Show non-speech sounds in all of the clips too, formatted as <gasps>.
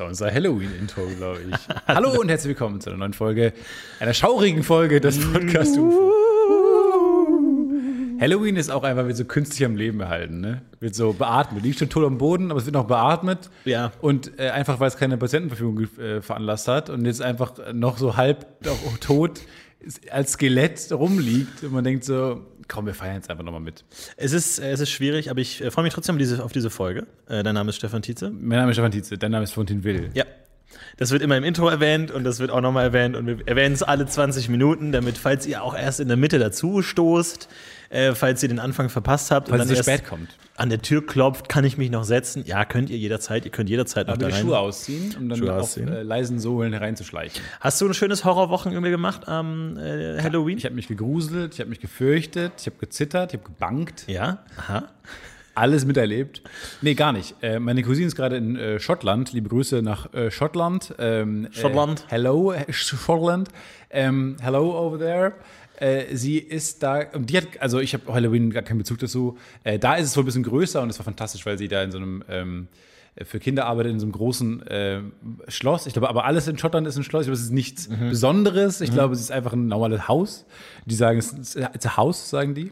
Das war unser Halloween-Intro, glaube ich. <laughs> Hallo und herzlich willkommen zu einer neuen Folge, einer schaurigen Folge des Podcast UFO. Halloween ist auch einfach, wird so künstlich am Leben erhalten, ne? Wird so beatmet. Liegt schon tot am Boden, aber es wird noch beatmet. Ja. Und äh, einfach, weil es keine Patientenverfügung äh, veranlasst hat und jetzt einfach noch so halb tot als Skelett rumliegt und man denkt so, komm, wir feiern jetzt einfach nochmal mit. Es ist, äh, es ist schwierig, aber ich äh, freue mich trotzdem auf diese, auf diese Folge. Äh, dein Name ist Stefan Tietze. Mein Name ist Stefan Tietze, dein Name ist Fontin Will. Ja. Das wird immer im Intro erwähnt und das wird auch nochmal erwähnt und wir erwähnen es alle 20 Minuten, damit, falls ihr auch erst in der Mitte dazu stoßt, äh, falls ihr den Anfang verpasst habt Falls und dann erst spät kommt. an der Tür klopft, kann ich mich noch setzen? Ja, könnt ihr jederzeit. Ihr könnt jederzeit noch Aber da die rein. Schuhe ausziehen, um dann Schuhe auf ausziehen. äh, leisen Sohlen hereinzuschleichen. Hast du ein schönes Horrorwochen irgendwie gemacht am äh, Halloween? Ich habe mich gegruselt, ich habe mich gefürchtet, ich habe gezittert, ich habe gebankt, ja, aha. alles miterlebt. Nee, gar nicht. Äh, meine Cousine ist gerade in äh, Schottland. Liebe Grüße nach äh, Schottland. Ähm, Schottland. Hello, Schottland. Ähm, hello over there. Äh, sie ist da, und die hat, also ich habe Halloween gar keinen Bezug dazu. Äh, da ist es wohl ein bisschen größer und es war fantastisch, weil sie da in so einem ähm, für Kinder arbeitet in so einem großen äh, Schloss. Ich glaube, aber alles in Schottland ist ein Schloss. Ich glaube, es ist nichts Besonderes. Ich glaube, es ist einfach ein normales Haus. Die sagen, es ist it's a house, sagen die.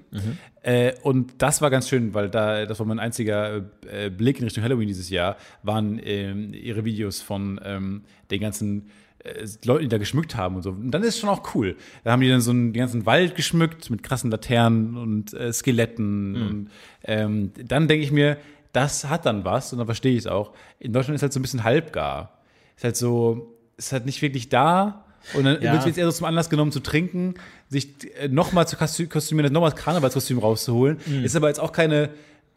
Äh, und das war ganz schön, weil da, das war mein einziger äh, Blick in Richtung Halloween dieses Jahr, waren ähm, ihre Videos von ähm, den ganzen äh, Leuten, die da geschmückt haben und so. Und dann ist es schon auch cool. Da haben die dann so einen den ganzen Wald geschmückt mit krassen Laternen und äh, Skeletten. Und ähm, dann denke ich mir, das hat dann was und dann verstehe ich es auch. In Deutschland ist halt so ein bisschen halbgar. Ist halt so, ist halt nicht wirklich da. Und dann Ja. wird es jetzt eher so zum Anlass genommen zu trinken, sich äh, nochmal zu kostü- kostümieren, nochmal das Karnevalskostüm rauszuholen. Mhm. Ist aber jetzt auch keine,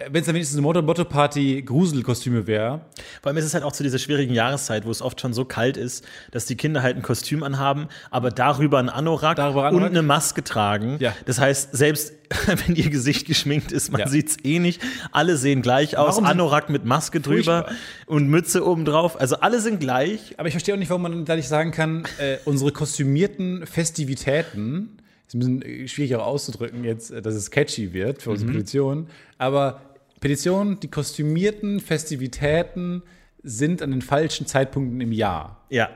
wenn es dann wenigstens eine Motto-Motto-Party-Gruselkostüme wäre. Vor allem ist es halt auch zu dieser schwierigen Jahreszeit, wo es oft schon so kalt ist, dass die Kinder halt ein Kostüm anhaben, aber darüber ein Anorak, Darüber Anorak. und eine Maske tragen. Ja. Das heißt, selbst <laughs> wenn ihr Gesicht geschminkt ist, man Ja. sieht's eh nicht. Alle sehen gleich aus. Warum Anorak mit Maske drüber Furchtbar. und Mütze oben drauf. Also alle sind gleich. Aber ich verstehe auch nicht, warum man da nicht sagen kann, äh, unsere kostümierten Festivitäten, ist ein bisschen äh, schwierig auch auszudrücken jetzt, äh, dass es catchy wird für unsere Petition, aber Petition, die kostümierten Festivitäten sind an den falschen Zeitpunkten im Jahr. Ja.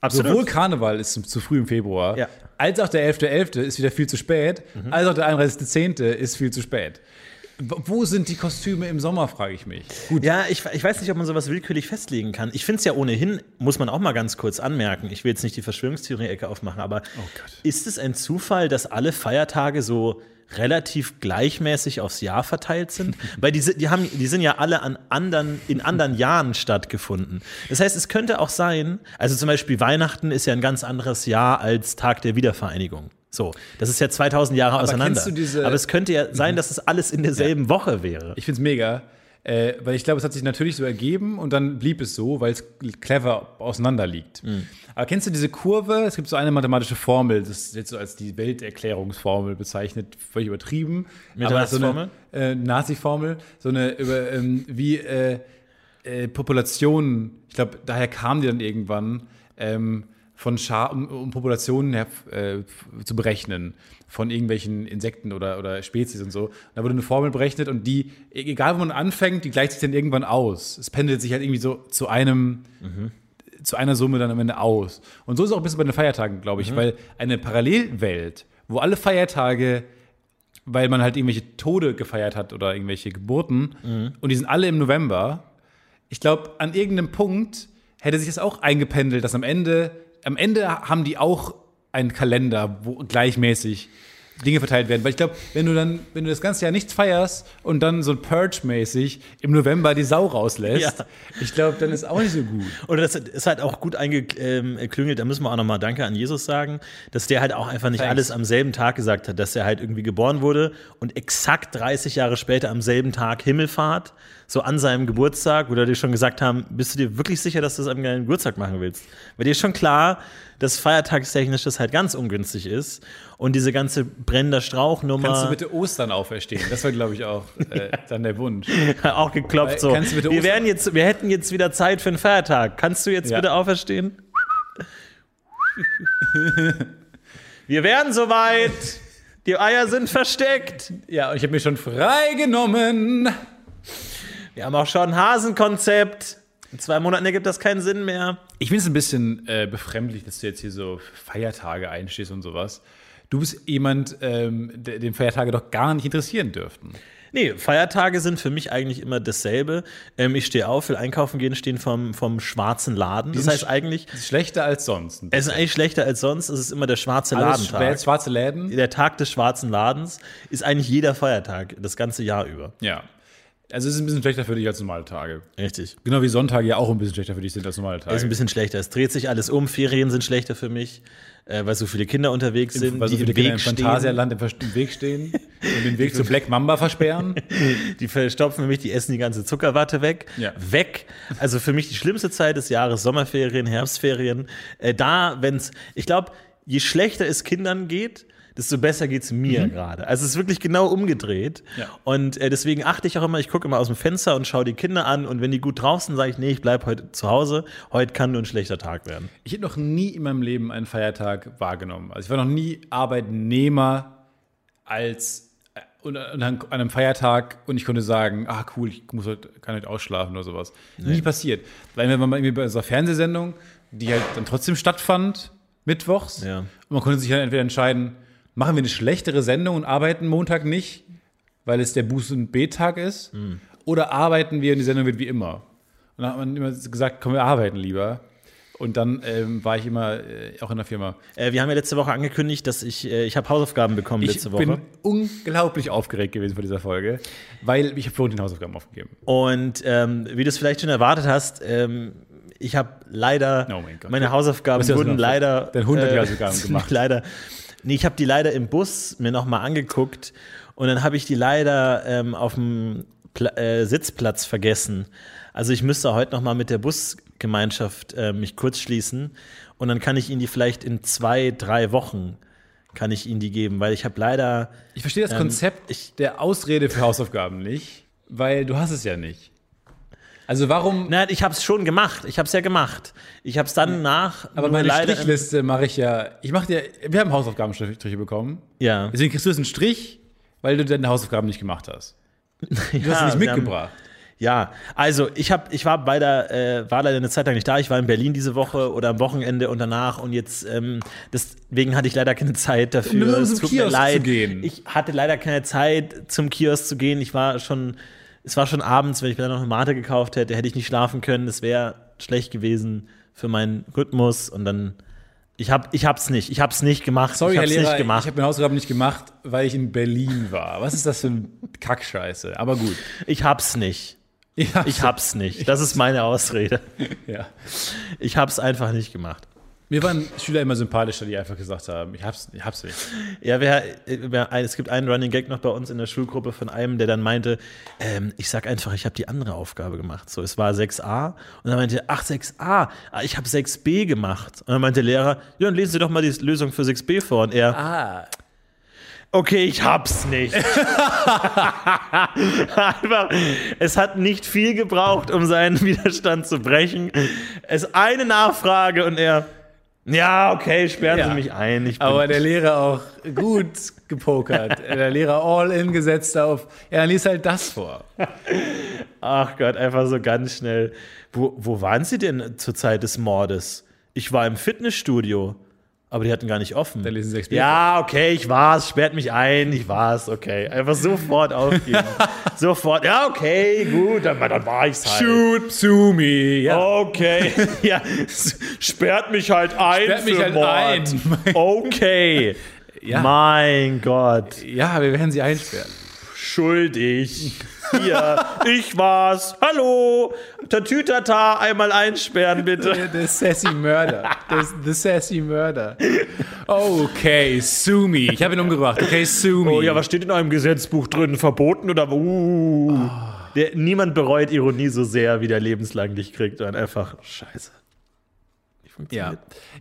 Absolut. Sowohl Karneval ist zu, früh im Februar, Ja. als auch der 11.11. ist wieder viel zu spät, als auch der 31.10. ist viel zu spät. Wo sind die Kostüme im Sommer, frage ich mich. Gut, Ja, ich, ich weiß nicht, ob man sowas willkürlich festlegen kann. Ich finde es ja ohnehin, muss man auch mal ganz kurz anmerken, ich will jetzt nicht die Verschwörungstheorie-Ecke aufmachen, aber ist es ein Zufall, dass alle Feiertage so relativ gleichmäßig aufs Jahr verteilt sind? <laughs> Weil die, sind- die, haben, die sind ja alle an anderen, in anderen Jahren stattgefunden. Das heißt, es könnte auch sein, also zum Beispiel Weihnachten ist ja ein ganz anderes Jahr als Tag der Wiedervereinigung. So, das ist ja 2000 Jahre auseinander. du diese- Aber es könnte ja sein, dass es alles in derselben Woche wäre. Ich finde es mega, äh, weil ich glaube, es hat sich natürlich so ergeben und dann blieb es so, weil es clever auseinander liegt. Aber kennst du diese Kurve? Es gibt so eine mathematische Formel, das ist jetzt so als die Welterklärungsformel bezeichnet, völlig übertrieben. Mit aber so eine äh, Nazi-Formel, so eine über ähm, wie äh, äh, Populationen, ich glaube, daher kam die dann irgendwann, ähm, von Schar um, um Populationen her, äh, zu berechnen, von irgendwelchen Insekten oder, oder Spezies und so. Da wurde eine Formel berechnet und die, egal wo man anfängt, die gleicht sich dann irgendwann aus. Es pendelt sich halt irgendwie so zu einem, zu einer Summe dann am Ende aus. Und so ist es auch ein bisschen bei den Feiertagen, glaube ich, weil eine Parallelwelt, wo alle Feiertage weil man halt irgendwelche Tode gefeiert hat oder irgendwelche Geburten und die sind alle im November. Ich glaube, an irgendeinem Punkt hätte sich das auch eingependelt, dass am Ende, am Ende haben die auch einen Kalender, wo gleichmäßig Dinge verteilt werden. Weil ich glaube, wenn du dann, wenn du das ganze Jahr nichts feierst und dann so Purge-mäßig im November die Sau rauslässt, Ja. ich glaube, dann ist auch nicht so gut. Oder das ist halt auch gut eingeklüngelt, da müssen wir auch nochmal Danke an Jesus sagen, dass der halt auch einfach nicht Thanks. alles am selben Tag gesagt hat, dass er halt irgendwie geboren wurde und exakt 30 Jahre später am selben Tag Himmelfahrt, so an seinem Geburtstag, wo die dir schon gesagt haben, bist du dir wirklich sicher, dass du das am geilen Geburtstag machen willst? Weil dir ist schon klar, dass feiertagstechnisch das halt ganz ungünstig ist und diese ganze brennender Strauchnummer Kannst du bitte Ostern auferstehen? Das war, glaube ich, auch <laughs> äh, dann der Wunsch. <laughs> auch geklopft Weil- so. kannst du bitte wir werden jetzt, wir hätten jetzt wieder Zeit für einen Feiertag. Kannst du jetzt Ja. bitte auferstehen? <laughs> wir werden soweit. Die Eier sind versteckt. Ja, ich habe mir schon freigenommen. Wir haben auch schon ein Hasenkonzept. In zwei Monaten ergibt das keinen Sinn mehr. Ich finde es ein bisschen äh, befremdlich, dass du jetzt hier so Feiertage einstehst und sowas. Du bist jemand, ähm, der, den Feiertage doch gar nicht interessieren dürften. Nee, Feiertage sind für mich eigentlich immer dasselbe. Ähm, ich stehe auf, will einkaufen gehen, stehen vom, vom schwarzen Laden. Das heißt eigentlich, Das ist schlechter als sonst. es ist eigentlich schlechter als sonst. Es ist immer der schwarze Alles Ladentag. schwarze Läden. Der Tag des schwarzen Ladens ist eigentlich jeder Feiertag, das ganze Jahr über. Ja. Also es ist ein bisschen schlechter für dich als normale Tage. Richtig. Genau wie Sonntage ja auch ein bisschen schlechter für dich sind als normale Tage. Es ist ein bisschen schlechter. Es dreht sich alles um. Ferien sind schlechter für mich, äh, weil so viele Kinder unterwegs sind, weil so die viele im Kinder Weg im. Phantasialand im, Weg stehen und den Weg zu Black Mamba versperren. <laughs> Die verstopfen für mich, die essen die ganze Zuckerwatte weg. Ja. Weg. Also für mich die schlimmste Zeit des Jahres, Sommerferien, Herbstferien. Äh, da, wenn's, ich glaube, je schlechter es Kindern geht, desto besser geht es mir gerade. Also es ist wirklich genau umgedreht. Mhm. Ja. Und äh, deswegen achte ich auch immer, ich gucke immer aus dem Fenster und schaue die Kinder an und wenn die gut draußen, sage ich, nee, ich bleibe heute zu Hause. Heute kann nur ein schlechter Tag werden. Ich habe noch nie in meinem Leben einen Feiertag wahrgenommen. Also ich war noch nie Arbeitnehmer als äh, und an einem Feiertag und ich konnte sagen, ah cool, ich muss heute, kann heute ausschlafen oder sowas. Nie passiert. Weil wenn man mal irgendwie bei unserer Fernsehsendung, die halt dann trotzdem stattfand, mittwochs, Ja. und man konnte sich dann entweder entscheiden, machen wir eine schlechtere Sendung und arbeiten Montag nicht, weil es der Buß- und B-Tag ist, oder arbeiten wir und die Sendung wird wie immer. Und dann hat man immer gesagt, komm, wir arbeiten lieber. Und dann ähm, war ich immer äh, auch in der Firma. Äh, wir haben ja letzte Woche angekündigt, dass ich, äh, ich habe Hausaufgaben bekommen Ich letzte Woche. bin unglaublich aufgeregt gewesen vor dieser Folge, weil ich habe Florentin Hausaufgaben aufgegeben. Und ähm, wie du es vielleicht schon erwartet hast, ähm, ich habe leider Oh mein meine Hausaufgaben wurden leider deine 100 Hausaufgaben <laughs> gemacht? leider nee, ich habe die leider im Bus mir noch mal angeguckt und dann habe ich die leider ähm, auf dem Pla äh, Sitzplatz vergessen. Also ich müsste heute noch mal mit der Busgemeinschaft äh, mich kurz schließen und dann kann ich Ihnen die vielleicht in zwei, drei Wochen kann ich Ihnen die geben, weil ich habe leider Ich verstehe das Ähm, Konzept der Ausrede für Hausaufgaben nicht, weil du hast es ja nicht. Also warum? Nein, ich habe es schon gemacht. Ich habe es ja gemacht. Ich habe es dann nach. aber meine Strichliste mache ich ja. Ich mache dir. Wir haben Hausaufgabenstriche bekommen. Ja. Deswegen kriegst du jetzt einen Strich, weil du deine Hausaufgaben nicht gemacht hast. Du hast sie Ja, nicht sie haben- mitgebracht. Ja, also ich habe, ich war bei der, äh, war leider eine Zeit lang nicht da. Ich war in Berlin diese Woche oder am Wochenende und danach und jetzt ähm, deswegen hatte ich leider keine Zeit dafür. Nur Es zum Kiosk zu gehen. Ich hatte leider keine Zeit zum Kiosk zu gehen. Ich war schon, es war schon abends, wenn ich mir dann noch eine Mate gekauft hätte, hätte ich nicht schlafen können. Das wäre schlecht gewesen für meinen Rhythmus und dann ich hab, ich hab's nicht, ich hab's nicht gemacht. Sorry, ich Herr hab's Lehrer, nicht ich gemacht. habe meine Hausaufgaben nicht gemacht, weil ich in Berlin war. Was ist das für ein Kackscheiße? Aber gut. Ich hab's nicht. Ja, Ich hab's nicht. Das ist meine Ausrede. <laughs> ja. Ich hab's einfach nicht gemacht. Mir waren Schüler immer sympathischer, die einfach gesagt haben, ich hab's, ich hab's nicht. Ja, wer, wer, es gibt einen Running Gag noch bei uns in der Schulgruppe von einem, der dann meinte, ähm, ich sag einfach, ich habe die andere Aufgabe gemacht. So, es war 6a und dann meinte er, ach 6a, ah, ich habe 6b gemacht. Und dann meinte der Lehrer, ja, dann lesen Sie doch mal die Lösung für 6b vor. Und er, Ah. okay, ich hab's nicht. <laughs> <laughs> Einfach, es hat nicht viel gebraucht, um seinen Widerstand zu brechen. Es ist eine Nachfrage und er, ja, okay, sperren Ja. Sie mich ein. Aber der Lehrer auch gut gepokert. <laughs> der Lehrer all in gesetzt auf, ja, dann lies halt das vor. Ach Gott, einfach so ganz schnell. Wo, wo waren Sie denn zur Zeit des Mordes? Ich war im Fitnessstudio. Aber die hatten gar nicht offen. Da lesen Sie Shakespeare ja, okay, ich war's, sperrt mich ein, ich war's, okay. Einfach sofort aufgeben. <laughs> sofort, ja, okay, gut, dann, dann war ich's halt. Shoot to me. Ja. Okay, <laughs> ja, sperrt mich halt ein Sperrt mich für halt Mord. ein. <laughs> Okay, Ja. mein Gott, ja, wir werden sie einsperren. schuldig. Hier, ich war's. Hallo, Tatütata, einmal einsperren bitte. The sassy Murder. The, the sassy Murder. Okay, sue me. Ich habe ihn umgebracht. Okay, sue me. Oh ja, was steht in eurem Gesetzbuch drin? Verboten oder? Uh. Der, niemand bereut Ironie so sehr, wie der lebenslang dich kriegt. Und einfach, scheiße. Ja.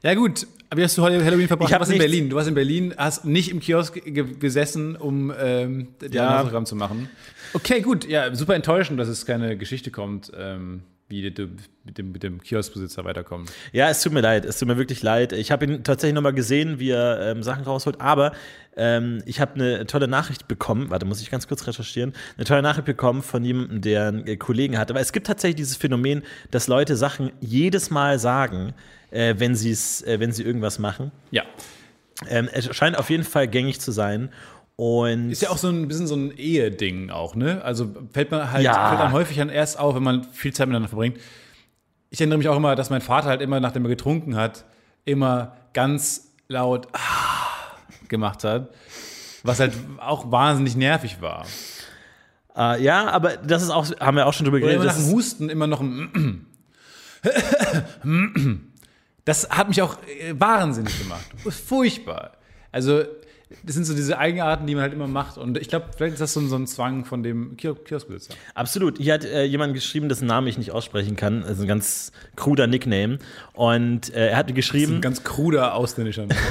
ja, gut. Wie hast du heute Halloween verbracht? Ich du warst in Berlin. Du warst in Berlin, hast nicht im Kiosk ge gesessen, um ähm, Ja. Zu machen. Okay, gut. Ja, super enttäuschend, dass es keine Geschichte kommt, ähm, wie du mit dem, mit dem Kioskbesitzer weiterkommen. Ja, es tut mir leid, es tut mir wirklich leid. Ich habe ihn tatsächlich nochmal gesehen, wie er ähm, Sachen rausholt, aber ähm, ich habe eine tolle Nachricht bekommen, warte, muss ich ganz kurz recherchieren, eine tolle Nachricht bekommen von jemandem, der einen Kollegen hat. Aber es gibt tatsächlich dieses Phänomen, dass Leute Sachen jedes Mal sagen, äh, wenn, sie's, äh, wenn sie irgendwas machen. Ja. Ähm, es scheint auf jeden Fall gängig zu sein. Und Ist ja auch so ein bisschen so ein Eheding auch, ne? Also fällt man halt, Ja. fällt dann häufig dann erst auf, wenn man viel Zeit miteinander verbringt. Ich erinnere mich auch immer, dass mein Vater halt immer, nachdem er getrunken hat, immer ganz laut ah, gemacht hat. Was halt auch wahnsinnig nervig war. äh, ja, aber das ist auch, haben wir auch schon drüber Oder geredet. immer nach dem Husten immer noch ein Das hat mich auch äh, wahnsinnig gemacht. Furchtbar. Also, das sind so diese Eigenarten, die man halt immer macht. Und ich glaube, vielleicht ist das so ein, so ein Zwang von dem Kio- Kioskbesitzer. absolut. Hier hat äh, jemand geschrieben, dessen Namen ich nicht aussprechen kann. Das ist ein ganz kruder Nickname. Und äh, er hat mir geschrieben. Ein ganz kruder ausländischer Name. <laughs>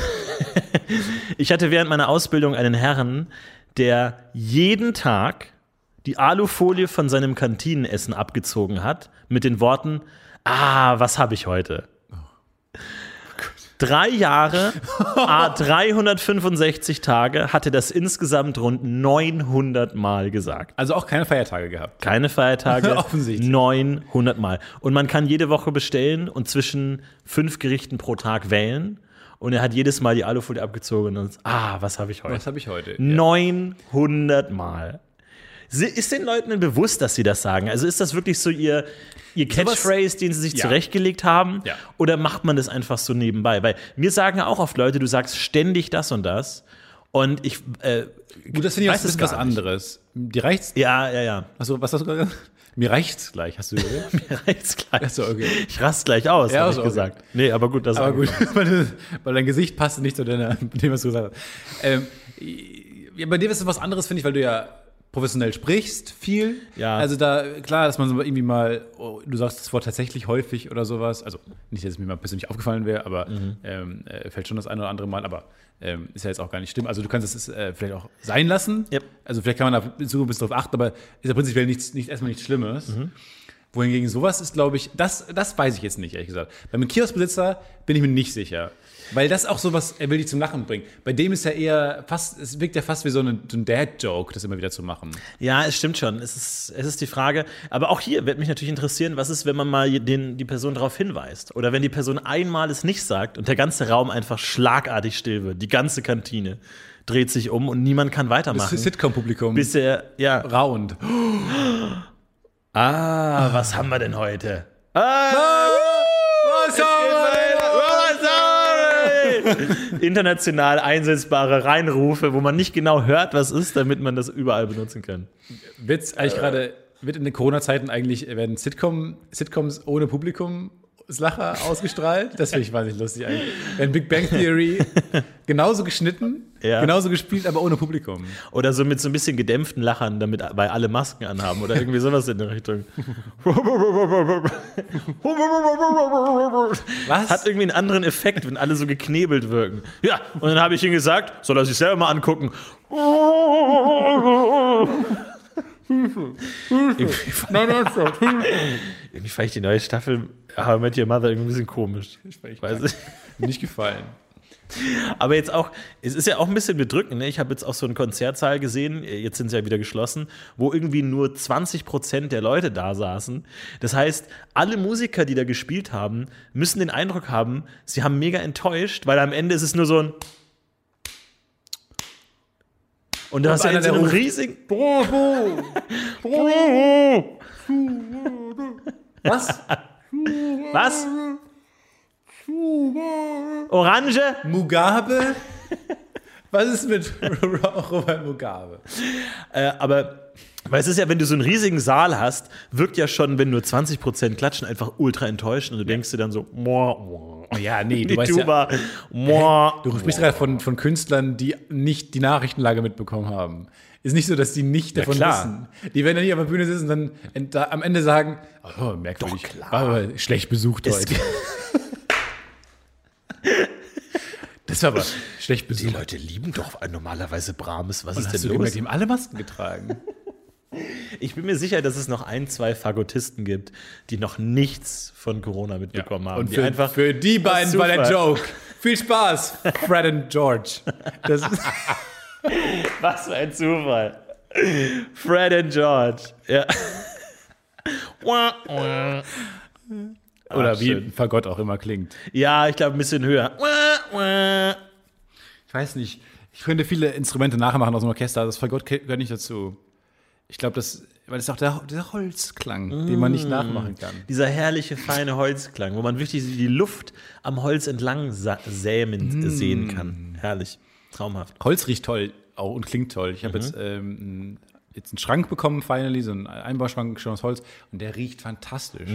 Ich hatte während meiner Ausbildung einen Herrn, der jeden Tag die Alufolie von seinem Kantinenessen abgezogen hat mit den Worten: Ah, was habe ich heute? Drei Jahre, ah, <laughs> 365 Tage hatte das insgesamt rund 900 Mal gesagt. Also auch keine Feiertage gehabt. Keine Feiertage. <laughs> Offensichtlich. 900 Mal. Und man kann jede Woche bestellen und zwischen fünf Gerichten pro Tag wählen. Und er hat jedes Mal die Alufolie abgezogen und ah, was habe ich heute? Was habe ich heute? 900 Mal. Ist den Leuten denn bewusst, dass sie das sagen? Also ist das wirklich so ihr, ihr Catchphrase, den sie sich Ja. zurechtgelegt haben? Ja. Oder macht man das einfach so nebenbei? Weil mir sagen ja auch oft Leute, du sagst ständig das und das. Und ich, äh, Gut, das finde ich weiß bisschen was anderes. Die reicht's. Ja, ja, ja. Achso, was hast du gesagt? Mir reicht's gleich, hast du <laughs> gesagt? Mir reicht's gleich. Achso, okay. Ich rast gleich aus, Ja, habe also, ich okay. gesagt. Nee, aber gut, das Aber gut, <laughs> weil dein Gesicht passt nicht zu deiner, <laughs> dem, was du gesagt hast. Ähm, ja, bei dir ist es was anderes, finde ich, weil du ja professionell sprichst, viel. Ja. Also da, klar, dass man so irgendwie mal, oh, du sagst das Wort tatsächlich häufig oder sowas. Also nicht, dass es mir mal persönlich aufgefallen wäre, aber Mhm. ähm, äh, fällt schon das eine oder andere Mal, aber ähm, ist ja jetzt auch gar nicht schlimm. Also du kannst es äh, vielleicht auch sein lassen. Yep. Also vielleicht kann man da in Zukunft darauf achten, aber ist ja prinzipiell nichts, nicht, erstmal nichts Schlimmes. Mhm. Wohingegen sowas ist, glaube ich, das, das weiß ich jetzt nicht, ehrlich gesagt. Beim Kioskbesitzer bin ich mir nicht sicher. Weil das auch sowas, er will dich zum Lachen bringen. Bei dem ist ja eher fast, es wirkt ja fast wie so, eine, so ein Dad-Joke, das immer wieder zu machen. Ja, es stimmt schon. Es ist, es ist die Frage. Aber auch hier wird mich natürlich interessieren, was ist, wenn man mal den, die Person darauf hinweist? Oder wenn die Person einmal es nicht sagt und der ganze Raum einfach schlagartig still wird. Die ganze Kantine dreht sich um und niemand kann Das weitermachen. Sitcom-Publikum. Bis er, ja. Rauend. <gasps> Ah, was haben wir denn heute? Ah, <laughs> International einsetzbare Reinrufe, wo man nicht genau hört, was ist, damit man das überall benutzen kann. Wird's eigentlich gerade, wird in den Corona-Zeiten eigentlich, werden Sitcom, Sitcoms ohne Publikum Lacher <laughs> ausgestrahlt? Das finde ich wahnsinnig lustig eigentlich. Werden Big Bang <laughs> Theory genauso geschnitten, Ja. genauso gespielt, aber ohne Publikum. Oder so mit so ein bisschen gedämpften Lachern, damit weil alle Masken anhaben oder irgendwie sowas in der Richtung. Was? Hat irgendwie einen anderen Effekt, wenn alle so geknebelt wirken. Ja, und dann habe ich ihm gesagt, soll er sich selber mal angucken. irgendwie fand <laughs> irgendwie fand ich die neue Staffel How I Met Your Mother irgendwie ein bisschen komisch. Ich weiß nicht. Nicht gefallen. <laughs> Aber jetzt auch, es ist ja auch ein bisschen bedrückend. Ne? Ich habe jetzt auch so einen Konzertsaal gesehen, jetzt sind sie ja wieder geschlossen, wo irgendwie nur 20 Prozent der Leute da saßen. Das heißt, alle Musiker, die da gespielt haben, müssen den Eindruck haben, sie haben mega enttäuscht, weil am Ende ist es nur so ein. Und du hast ja einer, in so der einem ruft, riesigen. <laughs> Was? Was? Orange? Mugabe? Was ist mit <laughs> Robert Mugabe? Äh, aber weil es ist ja, wenn du so einen riesigen Saal hast, wirkt ja schon, wenn nur 20% klatschen, einfach ultra enttäuscht und du denkst dir dann so, moa, moa. Ja, nee, du weißt ja, moa. du sprichst gerade von, von Künstlern, die nicht die Nachrichtenlage mitbekommen haben. Ist nicht so, dass die nicht davon klar. wissen. Die werden dann hier auf der Bühne sitzen und dann da, am Ende sagen, oh, merkwürdig, Doch, klar. war aber schlecht besucht Es- heute. <laughs> Das war aber schlecht Die besucht. Leute lieben doch normalerweise Brahms. Was ist Hast denn du los? gemerkt, die haben alle Masken getragen. <laughs> Ich bin mir sicher, dass es noch ein, zwei Fagottisten gibt, die noch nichts von Corona mitbekommen haben. Und die für, einfach für die beiden war der Joke. Viel Spaß, Fred und George. <laughs> Das ist, Was für ein Zufall. Fred und George. Ja. Oder Ach, wie schön. Fagott auch immer klingt. Ja, ich glaube ein bisschen höher. Ich weiß nicht. Ich könnte viele Instrumente nachmachen aus dem Orchester. Das Fagott gehört nicht dazu. Ich glaube, das, weil es auch der, der Holzklang, den man nicht nachmachen kann. Dieser herrliche, feine Holzklang, wo man wirklich die Luft am Holz entlang sämen sehen kann. Herrlich. Traumhaft. Holz riecht toll auch und klingt toll. Ich habe jetzt, ähm, jetzt einen Schrank bekommen, finally, so einen Einbauschrank schon aus Holz und der riecht fantastisch.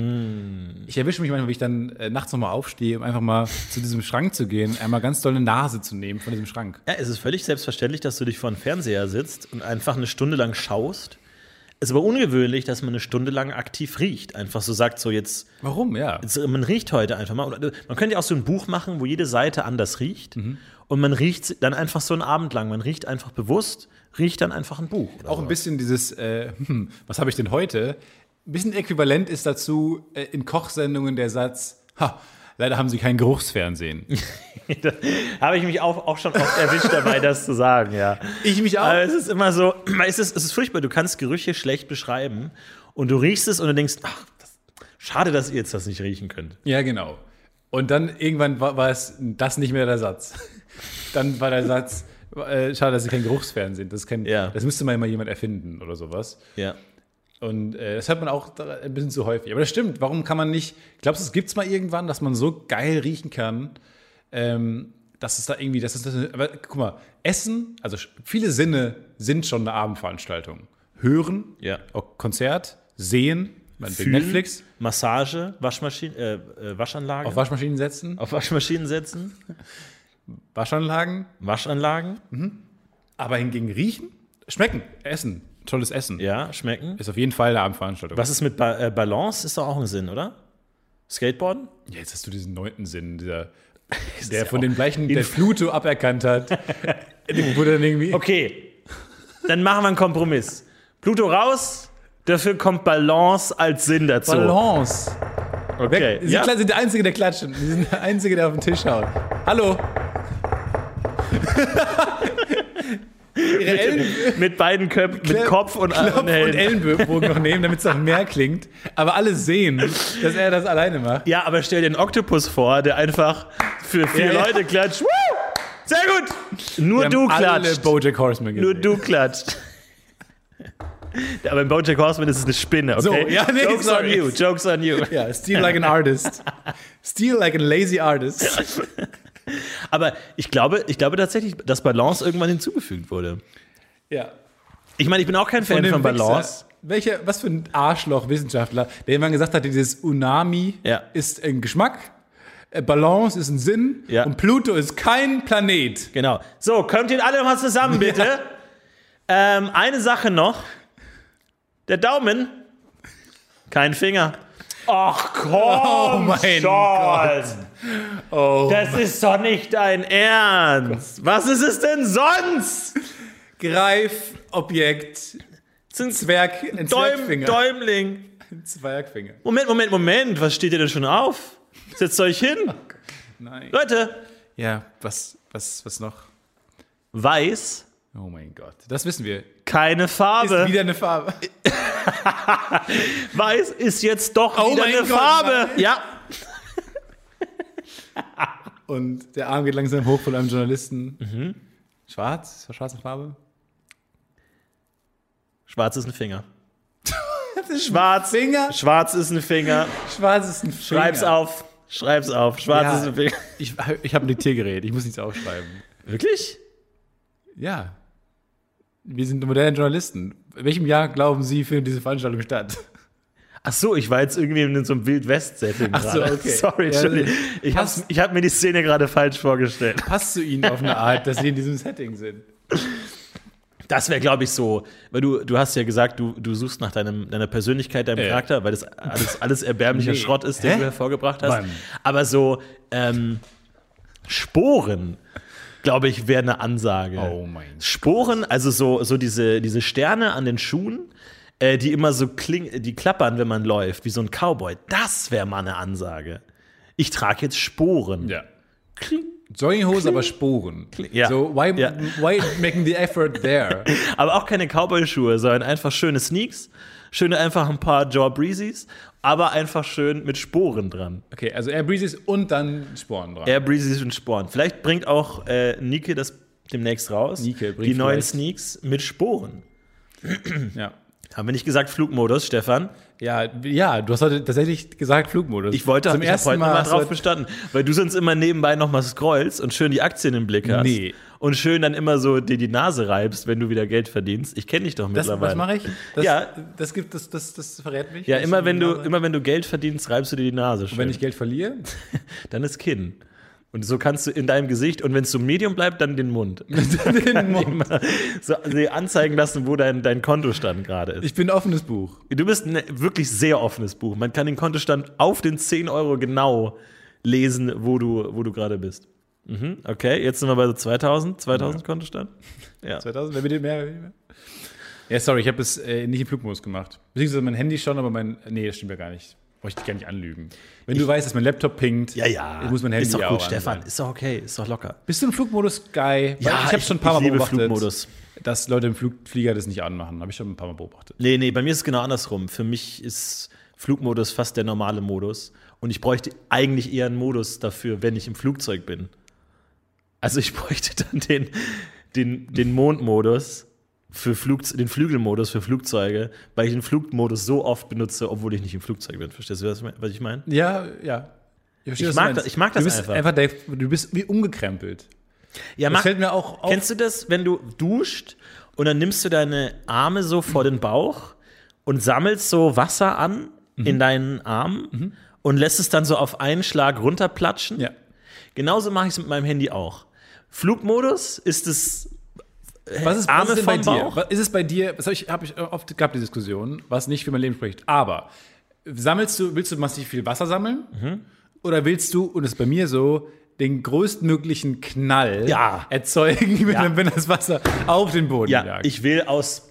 Ich erwische mich manchmal, wie ich dann äh, nachts nochmal aufstehe, um einfach mal zu diesem Schrank zu gehen, einmal ganz doll eine Nase zu nehmen von diesem Schrank. Ja, es ist völlig selbstverständlich, dass du dich vor den Fernseher sitzt und einfach eine Stunde lang schaust. Es ist aber ungewöhnlich, dass man eine Stunde lang aktiv riecht. Einfach so sagt, so jetzt, Warum? Ja. jetzt man riecht heute einfach mal. Oder, Man könnte ja auch so ein Buch machen, wo jede Seite anders riecht. Und man riecht dann einfach so einen Abend lang. Man riecht einfach bewusst, riecht dann einfach ein Buch. Auch ein bisschen dieses, äh, hm, was habe ich denn heute? Ein bisschen äquivalent ist dazu äh, in Kochsendungen der Satz, ha, leider haben Sie kein Geruchsfernsehen. <laughs> Habe ich mich auch, auch schon oft erwischt dabei, <laughs> das zu sagen, ja. Ich mich auch. Aber es ist immer so, <clears throat> es ist, es ist furchtbar, du kannst Gerüche schlecht beschreiben und du riechst es und du denkst, ach, das, schade, dass ihr jetzt das nicht riechen könnt. Ja, genau. Und dann irgendwann war, war es das nicht mehr der Satz. Dann war der Satz, äh, schade, dass Sie kein Geruchsfernsehen. Das, kein, Ja. das müsste mal immer jemand erfinden oder sowas. Ja. Und äh, das hört man auch da- ein bisschen zu häufig. Aber das stimmt. Warum kann man nicht, glaubst du, es gibt es mal irgendwann, dass man so geil riechen kann, ähm, dass es da irgendwie, das ist aber guck mal, Essen, also viele Sinne sind schon eine Abendveranstaltung. Hören, Ja. Konzert, sehen, Fühlen, Netflix, Massage, Waschmaschine, äh, äh, Waschanlage. auf Waschmaschinen setzen, auf Waschmaschinen setzen, Waschanlagen, Waschanlagen, aber hingegen riechen, schmecken, essen, tolles Essen. ja, schmecken. Ist auf jeden Fall eine Abendveranstaltung. Was ist mit ba äh, Balance? Ist doch auch ein Sinn, oder? Skateboarden? Ja, jetzt hast du diesen neunten Sinn, dieser, <laughs> der ja von dem gleichen, der Pluto aberkannt hat. <laughs> Okay, dann machen wir einen Kompromiss. Pluto raus, dafür kommt Balance als Sinn dazu. Balance. Okay, Sie ja. sind der Einzige, der klatschen. Sie sind der Einzige, der auf den Tisch haut. Hallo. Mit beiden Köpfen, mit Kopf und, Knopf und. Ellenbogen noch nehmen, damit es noch mehr klingt. Aber alle sehen, dass er das alleine macht. Ja, aber stell dir einen Oktopus vor, der einfach für vier Ja, ja. Leute klatscht. Woo! Sehr gut! Nur Wir du klatscht. Nur du klatscht. Aber im Bojack Horseman ist es eine Spinne, okay? So, ja, nee, Jokes sorry. on you, jokes on you. Ja, steal like an artist. Steal like a lazy artist. <laughs> Aber ich glaube, ich glaube tatsächlich, dass Balance irgendwann hinzugefügt wurde. Ja. Ich meine, ich bin auch kein Fan dem von Balance. Wichser. Welcher, was für ein Arschloch-Wissenschaftler, der immer gesagt hat, dieses Unami Ja. ist ein Geschmack, äh, Balance ist ein Sinn Ja. und Pluto ist kein Planet. Genau. So, kommt ihr alle mal zusammen, <laughs> bitte. Ähm, eine Sache noch. Der Daumen. Kein Finger. Ach komm, Oh mein Scholz. Oh. Das ist doch nicht dein Ernst. Was ist es denn sonst? Greif, Objekt, Sind Zwerg, ein Däum, Zwergfinger. Däumling. Ein Zwergfinger. Moment, Moment, Moment. Was steht ihr denn schon auf? Setzt euch hin. Nein. Leute, Ja, was, was, was noch? weiß, Oh mein Gott, das wissen wir. keine Ist Farbe. wieder eine Farbe. <laughs> Weiß ist jetzt doch Oh wieder eine Gott, Farbe. nein. Ja. Und der Arm geht langsam hoch von einem Journalisten. Schwarz? War schwarze Farbe? Schwarz ist ein Finger. <laughs> Schwarz. Finger? Schwarz ist ein Finger. Schwarz ist ein Finger. Schreib's auf. Schreib's auf. Schwarz Ja. ist ein Finger. Ich, ich habe ein Diktiergerät, ich muss nichts aufschreiben. Wirklich? Ja. Wir sind moderne Journalisten. In welchem Jahr glauben Sie, findet diese Veranstaltung statt? Ach so, ich war jetzt irgendwie in so einem so, Wild-West-Setting gerade. okay. <laughs> Sorry, Entschuldigung. Ich habe hab mir die Szene gerade falsch vorgestellt. Passt zu Ihnen auf eine Art, dass Sie in diesem Setting sind. Das wäre, glaube ich, so, weil du, du hast ja gesagt, du, du suchst nach deinem, deiner Persönlichkeit, deinem Ja. Charakter, weil das alles, alles erbärmlicher <laughs> Nee. Schrott ist, den Hä? du hervorgebracht hast. Wann? Aber so ähm, Sporen, glaube ich, wäre eine Ansage. Oh mein Sporen, also so, so diese, diese Sterne an den Schuhen, äh, die immer so kling die klappern, wenn man läuft, wie so ein Cowboy. Das wäre mal eine Ansage. Ich trage jetzt Sporen. Ja. Jogginghose, aber Sporen. Ja. So, why, Ja. why making the effort there? <laughs> Aber auch keine Cowboy-Schuhe, sondern einfach schöne Sneaks, schöne einfach ein paar Jaw Breezes, aber einfach schön mit Sporen dran. Okay, also Air Breezes und dann Sporen dran. Air Breezes und Sporen. Vielleicht bringt auch äh, Nike das demnächst raus. Nike bringt die neuen vielleicht- Sneaks mit Sporen. Ja. Haben wir nicht gesagt Flugmodus, Stefan? Ja, ja, du hast heute tatsächlich gesagt Flugmodus. Ich wollte, Zum ersten Mal mal drauf bestanden, weil du sonst immer nebenbei nochmal scrollst und schön die Aktien im Blick hast. Nee. Und schön dann immer so dir die Nase reibst, wenn du wieder Geld verdienst. Ich kenne dich doch Das, mittlerweile. was mache ich? Das, Ja. das gibt, das, das, das verrät mich. Ja, immer wenn du, immer wenn du Geld verdienst, reibst du dir die Nase schön. wenn ich Geld verliere, <laughs> dann ist Kinn. Und so kannst du in deinem Gesicht, und wenn es so Medium bleibt, dann den Mund. <laughs> den <laughs> Mund. Immer so anzeigen lassen, wo dein, dein Kontostand gerade ist. Ich bin ein offenes Buch. Du bist ein wirklich sehr offenes Buch. Man kann den Kontostand auf den 10 Euro genau lesen, wo du, wo du gerade bist. Mhm, okay, jetzt sind wir bei so 2000, 2000 Kontostand. Ja. 2000, wer will mehr? wer will mehr? Ja, sorry, ich habe es äh, nicht im Flugmodus gemacht. Beziehungsweise mein Handy schon, aber mein. Nee, das stimmt ja gar nicht. Wollte ich gar nicht anlügen. Wenn du weißt, dass mein Laptop pinkt, Ja, ja. ich muss mein Handy ist doch gut, an Stefan. Ist doch okay, ist doch locker. Bist du im Flugmodus-Guy? Weil ich habe schon ein paar ich Mal liebe beobachtet, Flugmodus. dass Leute im Flug Flieger das nicht anmachen. Habe ich schon ein paar Mal beobachtet. Nee, nee, bei mir ist es genau andersrum. Für mich ist Flugmodus fast der normale Modus. Und ich bräuchte eigentlich eher einen Modus dafür, wenn ich im Flugzeug bin. Also ich <laughs> bräuchte dann den, den, den Mondmodus für Flug, den Flügelmodus für Flugzeuge, weil ich den Flugmodus so oft benutze, obwohl ich nicht im Flugzeug bin. Verstehst du, was ich meine? Ja, ja. verstehe, Ich was du mag das- ich mag das du bist einfach. einfach du bist wie umgekrempelt. Ja, Das Marc, fällt mir auch auf. Kennst du das, wenn du duscht und dann nimmst du deine Arme so vor den Bauch und sammelst so Wasser an Mhm. in deinen Armen und lässt es dann so auf einen Schlag runterplatschen? Ja. Genauso mache ich es mit meinem Handy auch. Flugmodus ist es Was ist, Arme was ist bei vom dir? Bauch? Was ist es bei dir? Das habe ich, hab ich oft gehabt, die Diskussion, was nicht für mein Leben spricht. Aber sammelst du, willst du massiv viel Wasser sammeln? Mhm. Oder willst du, und das ist bei mir so, den größtmöglichen Knall Ja. erzeugen, <laughs> wenn, Ja. wenn das Wasser auf den Boden Ja, jagt? ich will aus.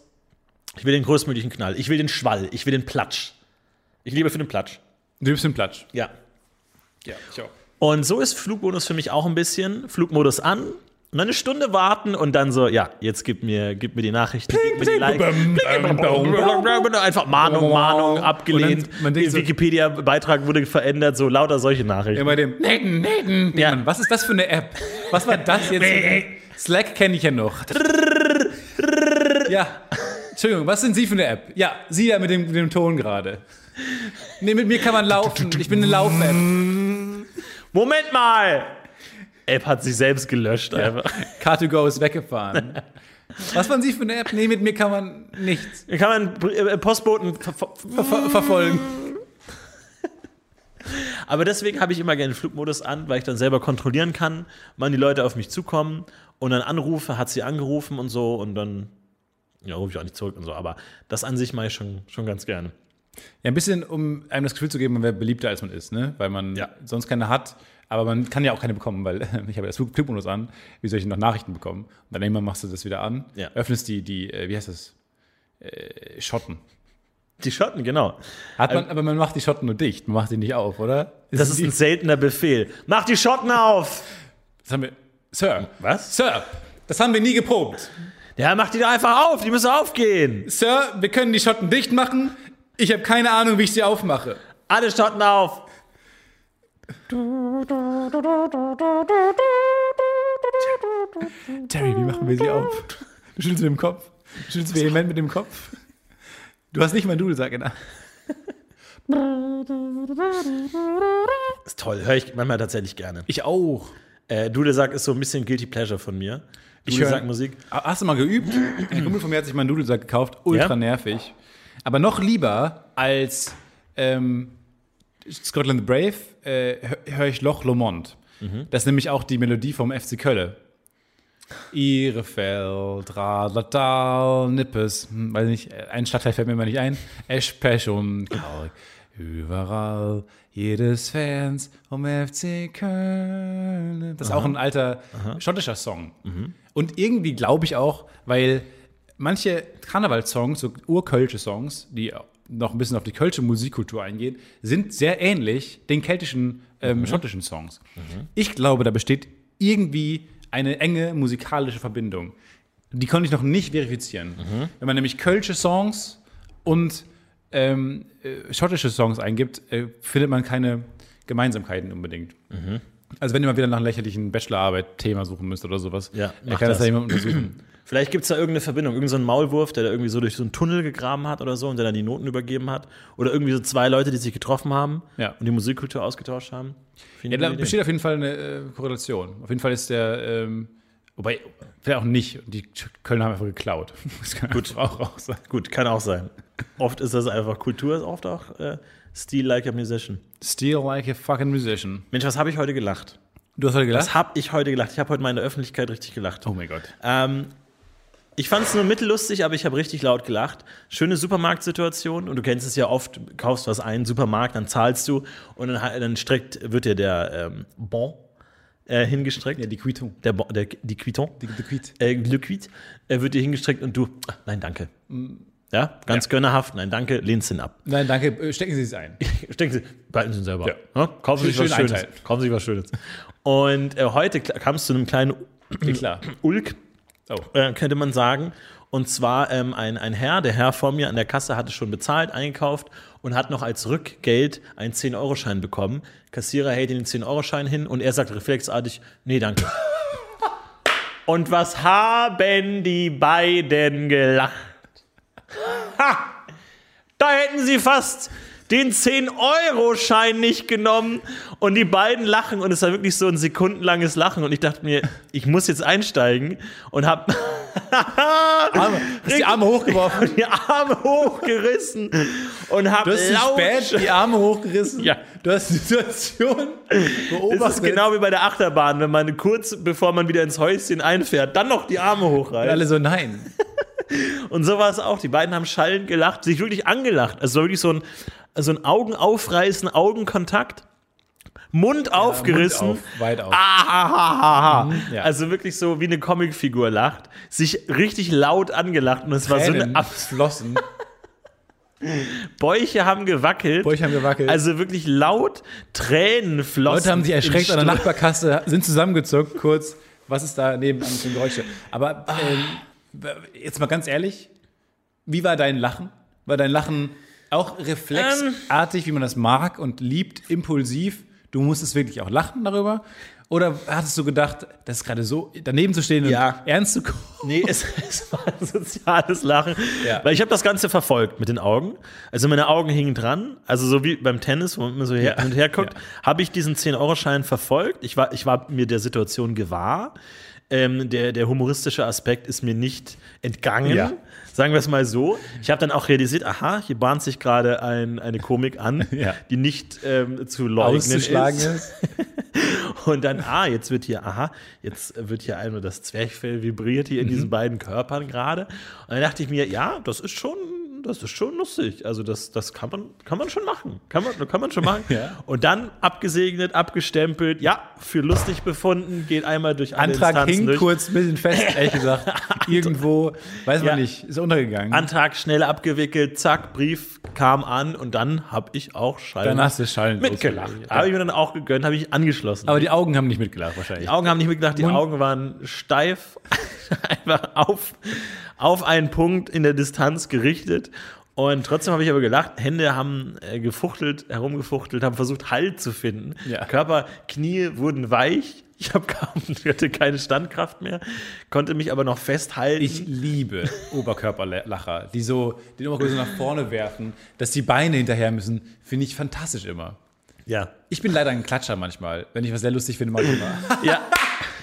Ich will den größtmöglichen Knall. Ich will den Schwall. Ich will den Platsch. Ich liebe für den Platsch. du bist im Platsch. Ja. Ja, ich auch. Und so ist Flugmodus für mich auch ein bisschen. Flugmodus an, und dann eine Stunde warten und dann so, ja, jetzt gib mir, gib mir die Nachrichten, gib mir die Likes. Einfach Mahnung, Mahnung, abgelehnt. Der Wikipedia-Beitrag wurde verändert, so lauter solche Nachrichten. Ja, bei dem Naden, Naden. Ja. Mann, was ist das für eine App? Was war das jetzt? Slack kenne ich ja noch. ja. Entschuldigung, was sind Sie für eine App? Ja, Sie da mit dem, mit dem Ton gerade. Nee, mit mir kann man laufen. Ich bin eine Lauf-App. Moment mal! App hat sich selbst gelöscht einfach. <laughs> Car2Go ist weggefahren. <laughs> Was waren Sie für eine App? Nee, mit mir kann man nichts Da kann man äh, Postboten ver ver ver verfolgen. <laughs> Aber deswegen habe ich immer gerne den Flugmodus an, weil ich dann selber kontrollieren kann, wann die Leute auf mich zukommen und dann anrufe, hat sie angerufen und so und dann ja, rufe ich auch nicht zurück und so. Aber das an sich mache ich schon, schon ganz gerne. Ja, ein bisschen, um einem das Gefühl zu geben, man wäre beliebter, als man ist, ne? Weil man Ja. sonst keine hat, aber man kann ja auch keine bekommen, weil ich habe ja das Flug- Flugmodus an. Wie soll ich noch Nachrichten bekommen? Und dann irgendwann machst du das wieder an, Ja. öffnest die, die, äh, wie heißt das? Äh, Schotten. Die Schotten, genau. Hat man, aber man macht die Schotten nur dicht, man macht die nicht auf, oder? Das ist die, ein seltener Befehl. Mach die Schotten auf! das haben wir, Sir. Was? Sir, das haben wir nie geprobt. Ja, mach die doch einfach auf, die müssen aufgehen. Sir, wir können die Schotten dicht machen. Ich habe keine Ahnung, wie ich sie aufmache. Alle Schotten auf! Terry, wie machen wir sie auf? Du schüttelst mit dem Kopf. Du schüttelst vehement mit dem Kopf. Du hast nicht mal Dudelsack in der Ist toll, höre ich manchmal tatsächlich gerne. Ich auch. Äh, Dudelsack ist so ein bisschen Guilty Pleasure von mir. Ich Dudelsack-Musik. Hast du mal geübt? Ein Kumpel von mir hat sich mal einen Dudelsack gekauft. Ultra Ja? nervig. Aber noch lieber als ähm, Scotland the Brave äh, höre hör ich Loch Lomond. Das ist nämlich auch die Melodie vom FC Kölle. Ihre Feld, Radlatal, Nippes, hm, weiß nicht, ein Stadtteil fällt mir immer nicht ein. Eschpech und Kalk. Überall, jedes Fans um FC Köln. Das ist auch ein alter schottischer Song. Und irgendwie glaube ich auch, weil manche Karnevalssongs, so urkölsche Songs, die noch ein bisschen auf die kölsche Musikkultur eingehen, sind sehr ähnlich den keltischen, ähm, schottischen Songs. Ich glaube, da besteht irgendwie eine enge musikalische Verbindung. Die konnte ich noch nicht verifizieren. Wenn man nämlich kölsche Songs und ähm, äh, schottische Songs eingibt, äh, findet man keine Gemeinsamkeiten unbedingt. Also wenn ihr mal wieder nach einem lächerlichen Bachelorarbeit-Thema suchen müsst oder sowas, Ja, dann kann das das. ja jemand untersuchen. <clears throat> Vielleicht gibt es da irgendeine Verbindung, irgendein so ein Maulwurf, der da irgendwie so durch so einen Tunnel gegraben hat oder so und der dann die Noten übergeben hat. Oder irgendwie so zwei Leute, die sich getroffen haben Ja. und die Musikkultur ausgetauscht haben. Ja, da besteht auf jeden Fall eine äh, Korrelation. Auf jeden Fall ist der, ähm, wobei, vielleicht auch nicht. Die Kölner haben einfach geklaut. <laughs> Das kann Gut. auch, auch sein. Gut, kann auch sein. Oft ist das einfach Kultur, ist oft auch äh, Steel like a musician. Steal like a fucking musician. Mensch, was habe ich heute gelacht? Du hast heute Was gelacht? habe ich heute gelacht? Ich habe heute mal in der Öffentlichkeit richtig gelacht. Oh mein Gott. Ähm, ich fand es nur mittellustig, aber ich habe richtig laut gelacht. Schöne Supermarktsituation und du kennst es ja oft, kaufst was ein, Supermarkt, dann zahlst du und dann, dann streckt, wird dir der ähm, Bon äh, hingestreckt. Ja, die Quittung. der, bon, der, die Quitton. Die, die Quit. Äh, Le Quid äh, wird dir hingestreckt und du, ah, nein, danke. Ja, ganz Ja. gönnerhaft, nein, danke, lehnst ihn ab. Nein, danke. äh, Stecken Sie es ein. <laughs> Stecken Sie, behalten Sie ihn selber. Ja. Ja, kaufen Sie sich was Schönes. einteilen. Kaufen Sie was Schönes. Und äh, heute kam es zu einem kleinen. Ulk, Oh. äh, könnte man sagen. Und zwar ähm, ein, ein Herr, der Herr vor mir an der Kasse hatte schon bezahlt, eingekauft und hat noch als Rückgeld einen 10-Euro-Schein bekommen. Kassierer hält den 10-Euro-Schein hin und er sagt reflexartig, nee, danke. <laughs> und was haben die beiden gelacht? Ha! Da hätten sie fast den 10-Euro-Schein nicht genommen und die beiden lachen und es war wirklich so ein sekundenlanges Lachen und ich dachte mir, ich muss jetzt einsteigen und hab <laughs> Arme, hast die Arme hochgeworfen. <laughs> die Arme hochgerissen und hab Du hast spät die Arme hochgerissen. Ja. Du hast die Situation beobachtet. das ist genau wie bei der Achterbahn, wenn man kurz bevor man wieder ins Häuschen einfährt, dann noch die Arme hochreißt. Alle so, nein. <laughs> <laughs> Und so war es auch. Die beiden haben schallend gelacht, sich wirklich angelacht. Also wirklich so ein, so ein Augenaufreißen, Augenkontakt, Mund aufgerissen. Mund auf, weit auf. Ah, ja. Also wirklich so wie eine Comicfigur lacht, sich richtig laut angelacht und es war so eine Tränen Ab flossen. <laughs> Bäuche haben gewackelt. Bäuche haben gewackelt. Also wirklich laut, Tränen flossen. Leute haben sich erschreckt an der Nachbarkasse, sind zusammengezuckt, kurz. Was ist da nebenan für Geräusche? Aber ähm, jetzt mal ganz ehrlich, wie war dein Lachen? War dein Lachen auch reflexartig, wie man das mag und liebt, impulsiv? Du musstest wirklich auch lachen darüber? Oder hattest du gedacht, das ist gerade so, daneben zu stehen und Ja. ernst zu kommen? Nee, es, <laughs> es war ein soziales Lachen. Ja. Weil ich habe das Ganze verfolgt mit den Augen. Also meine Augen hingen dran. Also so wie beim Tennis, wo man immer so her, Ja. und her guckt, habe ich diesen 10-Euro-Schein verfolgt. Ich war, ich war mir der Situation gewahr. Ähm, der, der humoristische Aspekt ist mir nicht entgangen. Ja. Sagen wir es mal so. Ich habe dann auch realisiert, aha, hier bahnt sich gerade ein, eine Komik an, <laughs> Ja. die nicht ähm, zu leugnen ist. ist? <laughs> Und dann, ah, jetzt wird hier, aha, jetzt wird hier einmal das Zwerchfell vibriert hier in Mhm. diesen beiden Körpern gerade. Und dann dachte ich mir, ja, das ist schon, das ist schon lustig. Also das, das kann man, kann man schon machen. Kann man, kann man schon <laughs> machen. Ja. Und dann abgesegnet, abgestempelt, ja, für lustig befunden, geht einmal durch alle Antrag Instanzen hing durch. kurz ein bisschen fest, ehrlich gesagt. <laughs> Irgendwo, weiß man Ja. nicht, ist untergegangen. Antrag schnell abgewickelt, zack, Brief kam an und dann habe ich auch Schall Dann hast du schallend mitgelacht. losgelegt. Habe ich mir dann auch gegönnt, habe ich angeschlossen. Aber die Augen haben nicht mitgelacht wahrscheinlich. Die Augen haben nicht mitgedacht, die Mund- Augen waren steif, <laughs> einfach auf, auf einen Punkt in der Distanz gerichtet. Und trotzdem habe ich aber gelacht. Hände haben äh, gefuchtelt, herumgefuchtelt, haben versucht, Halt zu finden. Ja. Körper, Knie wurden weich. Ich habe kaum, <laughs> hatte keine Standkraft mehr, konnte mich aber noch festhalten. Ich liebe Oberkörperlacher, die so den Oberkörper so nach vorne werfen, dass die Beine hinterher müssen, finde ich fantastisch immer. ja, Ich bin leider ein Klatscher manchmal. Wenn ich was sehr lustig finde, mag ich immer. ja,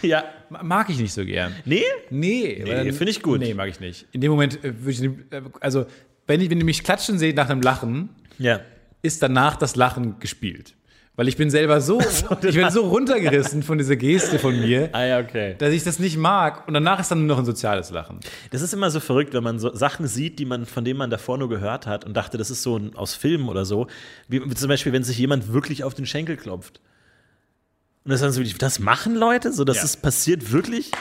ja. Mag ich nicht so gern. Nee? Nee, dann- finde ich gut. Nee, mag ich nicht. In dem Moment äh, würde ich, äh, also wenn, ich, wenn ihr mich klatschen seht nach einem Lachen, Ja. ist danach das Lachen gespielt. Weil ich bin selber so, <laughs> ich bin so <laughs> runtergerissen von dieser Geste von mir, Ah ja, okay. dass ich das nicht mag. Und danach ist dann nur noch ein soziales Lachen. Das ist immer so verrückt, wenn man so Sachen sieht, die man, von denen man davor nur gehört hat und dachte, das ist so ein, aus Filmen oder so. Wie zum Beispiel, wenn sich jemand wirklich auf den Schenkel klopft. Und das dann so, das machen Leute? So, das Ja. ist passiert wirklich?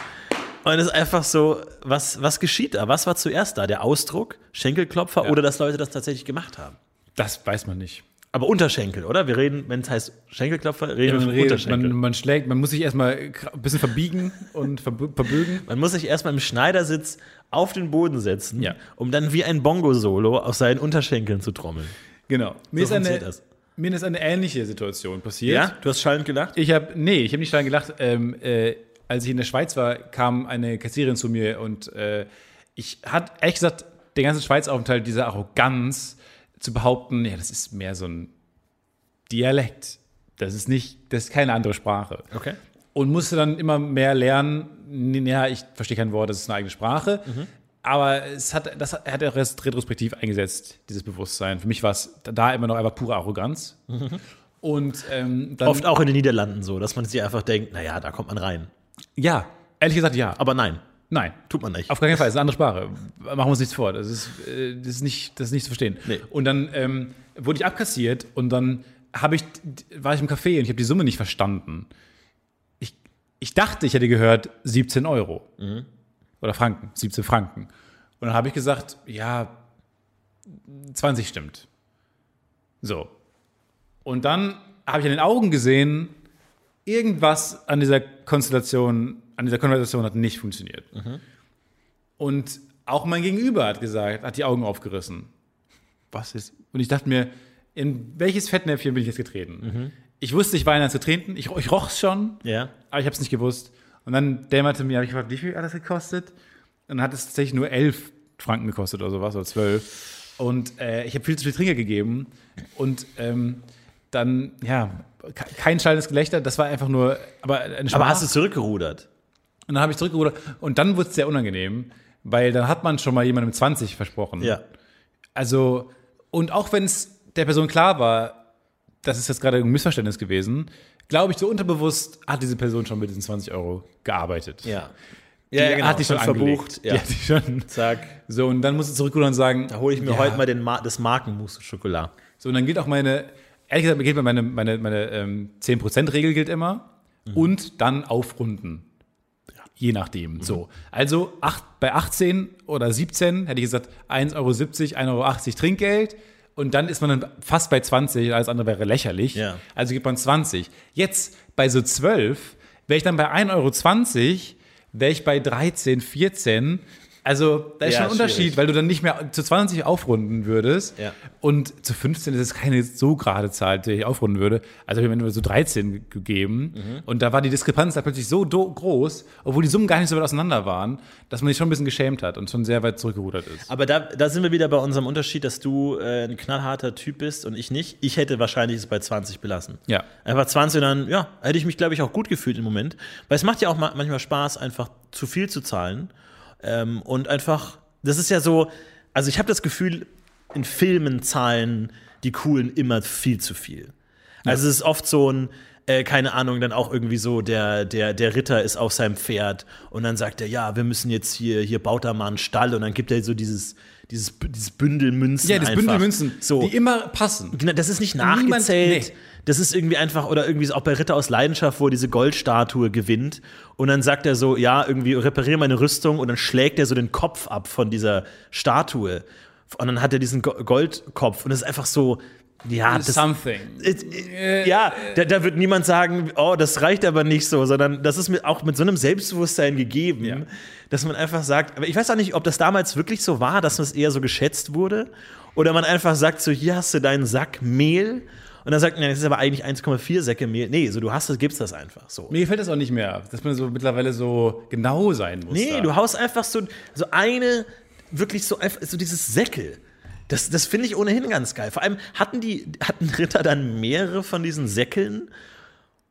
Und es ist einfach so, was, was geschieht da? Was war zuerst da? Der Ausdruck, Schenkelklopfer Ja. oder dass Leute das tatsächlich gemacht haben? Das weiß man nicht. Aber Unterschenkel, oder? Wir reden, wenn es heißt Schenkelklopfer, reden wir Man, von Unterschenkel. man, man schlägt, man muss sich erstmal ein bisschen verbiegen und verbö- verbögen. Man muss sich erstmal im Schneidersitz auf den Boden setzen, Ja. um dann wie ein Bongo-Solo auf seinen Unterschenkeln zu trommeln. Genau. Mir, So ist eine, das. Mir ist eine ähnliche Situation passiert. Ja? Du hast schallend gelacht? Ich habe, nee, ich habe nicht daran gelacht. Ähm, äh, als ich in der Schweiz war, kam eine Kassiererin zu mir und äh, ich hatte ehrlich gesagt den ganzen Schweizaufenthalt diese Arroganz zu behaupten, ja, das ist mehr so ein Dialekt. Das ist nicht, das ist keine andere Sprache. Okay. Und musste dann immer mehr lernen, ja, ich verstehe kein Wort, das ist eine eigene Sprache. Aber es hat, das hat er retrospektiv eingesetzt, dieses Bewusstsein. Für mich war es da immer noch einfach pure Arroganz. Und ähm, dann, Oft auch in den Niederlanden so, dass man sich einfach denkt, naja, da kommt man rein. Ja, ehrlich gesagt ja. Aber nein, Nein, tut man nicht. auf gar keinen Fall. Das ist eine andere Sprache. <laughs> Machen wir uns nichts vor. Das ist, äh, das ist, nicht, das ist nicht zu verstehen. Nee. Und dann ähm, wurde ich abkassiert und dann ich, war ich im Café und ich habe die Summe nicht verstanden. Ich, ich dachte, ich hätte gehört 17 Euro. Oder Franken, 17 Franken. Und dann habe ich gesagt, ja, 20 stimmt. So. Und dann habe ich an den Augen gesehen, irgendwas an dieser Konstellation, an dieser Konversation hat nicht funktioniert. Und auch mein Gegenüber hat gesagt, hat die Augen aufgerissen. Was ist? Und ich dachte mir, in welches Fettnäpfchen bin ich jetzt getreten? Ich wusste, ich war in eins getreten, ich, ich roch es schon, Ja. aber ich habe es nicht gewusst. Und dann dämmerte mir, habe ich gefragt, wie viel hat das gekostet? Und dann hat es tatsächlich nur 11 Franken gekostet oder sowas, oder 12. Und äh, ich habe viel zu viel Trinker gegeben. Und ähm, dann, ja, ke- kein schallendes Gelächter, das war einfach nur, aber Aber hast du zurückgerudert? und dann habe ich zurückgerudert und dann wurde es sehr unangenehm, weil dann hat man schon mal jemandem 20 versprochen. Ja. Also, und auch wenn es der Person klar war, das ist jetzt gerade ein Missverständnis gewesen, glaube ich, so unterbewusst hat diese Person schon mit diesen 20 Euro gearbeitet. Ja. Die Ja, ja, genau. hat die schon, verbucht. angelegt. Ja. Die hat die schon. Zack. So, und dann muss ich zurückrudern und sagen, Da hole ich mir ja. heute mal den Ma das Markenmousse Schokolade. So, und dann gilt auch meine, ehrlich gesagt, gilt meine, meine, meine ähm, 10%-Regel gilt immer. Mhm. Und dann aufrunden. Je nachdem. So. Also acht, bei 18 oder 17 hätte ich gesagt 1,70 Euro, 1,80 Euro Trinkgeld. Und dann ist man dann fast bei 20, alles andere wäre lächerlich. Ja. Also gibt man 20. Jetzt bei so 12 wäre ich dann bei 1,20 Euro, wäre ich bei 13, 14. Also da ist Ja, schon ein Unterschied, schwierig. weil du dann nicht mehr zu 20 aufrunden würdest. Ja. Und zu 15 ist es keine so gerade Zahl, die ich aufrunden würde. Also habe ich mir so 13 gegeben. Mhm. Und da war die Diskrepanz da plötzlich so groß, obwohl die Summen gar nicht so weit auseinander waren, dass man sich schon ein bisschen geschämt hat und schon sehr weit zurückgerudert ist. Aber da, da sind wir wieder bei unserem Unterschied, dass du äh, ein knallharter Typ bist und ich nicht. Ich hätte wahrscheinlich es bei 20 belassen. Ja. Einfach 20 und dann, ja, hätte ich mich, glaube ich, auch gut gefühlt im Moment. Weil es macht ja auch ma manchmal Spaß, einfach zu viel zu zahlen. Ähm, und einfach, das ist ja so, also ich habe das Gefühl, in Filmen zahlen die Coolen immer viel zu viel. Also es ist oft so ein, äh, keine Ahnung, dann auch irgendwie so, der, der, der Ritter ist auf seinem Pferd und dann sagt er, ja, wir müssen jetzt hier, hier baut er mal einen Stall und dann gibt er so dieses, dieses, dieses Bündel Münzen. Ja, das einfach. Bündel Münzen, So. die immer passen. Genau, das ist nicht Niemand- nachgezählt. nee. Das ist irgendwie einfach, oder irgendwie auch bei Ritter aus Leidenschaft, wo er diese Goldstatue gewinnt. Und dann sagt er so, ja, irgendwie repariere meine Rüstung und dann schlägt er so den Kopf ab von dieser Statue. Und dann hat er diesen Go- Goldkopf und das ist einfach so, ja, das, Something. äh, ja, da, da wird niemand sagen, oh, das reicht aber nicht so, sondern das ist mit, auch mit so einem Selbstbewusstsein gegeben, Ja. dass man einfach sagt, aber ich weiß auch nicht, ob das damals wirklich so war, dass das eher so geschätzt wurde oder man einfach sagt so, hier hast du deinen Sack Mehl und dann sagt man, ja, das ist aber eigentlich 1,4 Säcke Mehl. Nee, so du hast das, gibst das einfach so. Mir gefällt das auch nicht mehr, dass man so mittlerweile so genau sein muss. Nee, da. du haust einfach so, so eine, wirklich so einfach, so dieses Säckel. Das, das finde ich ohnehin ganz geil. Vor allem hatten die, hatten Ritter dann mehrere von diesen Säckeln?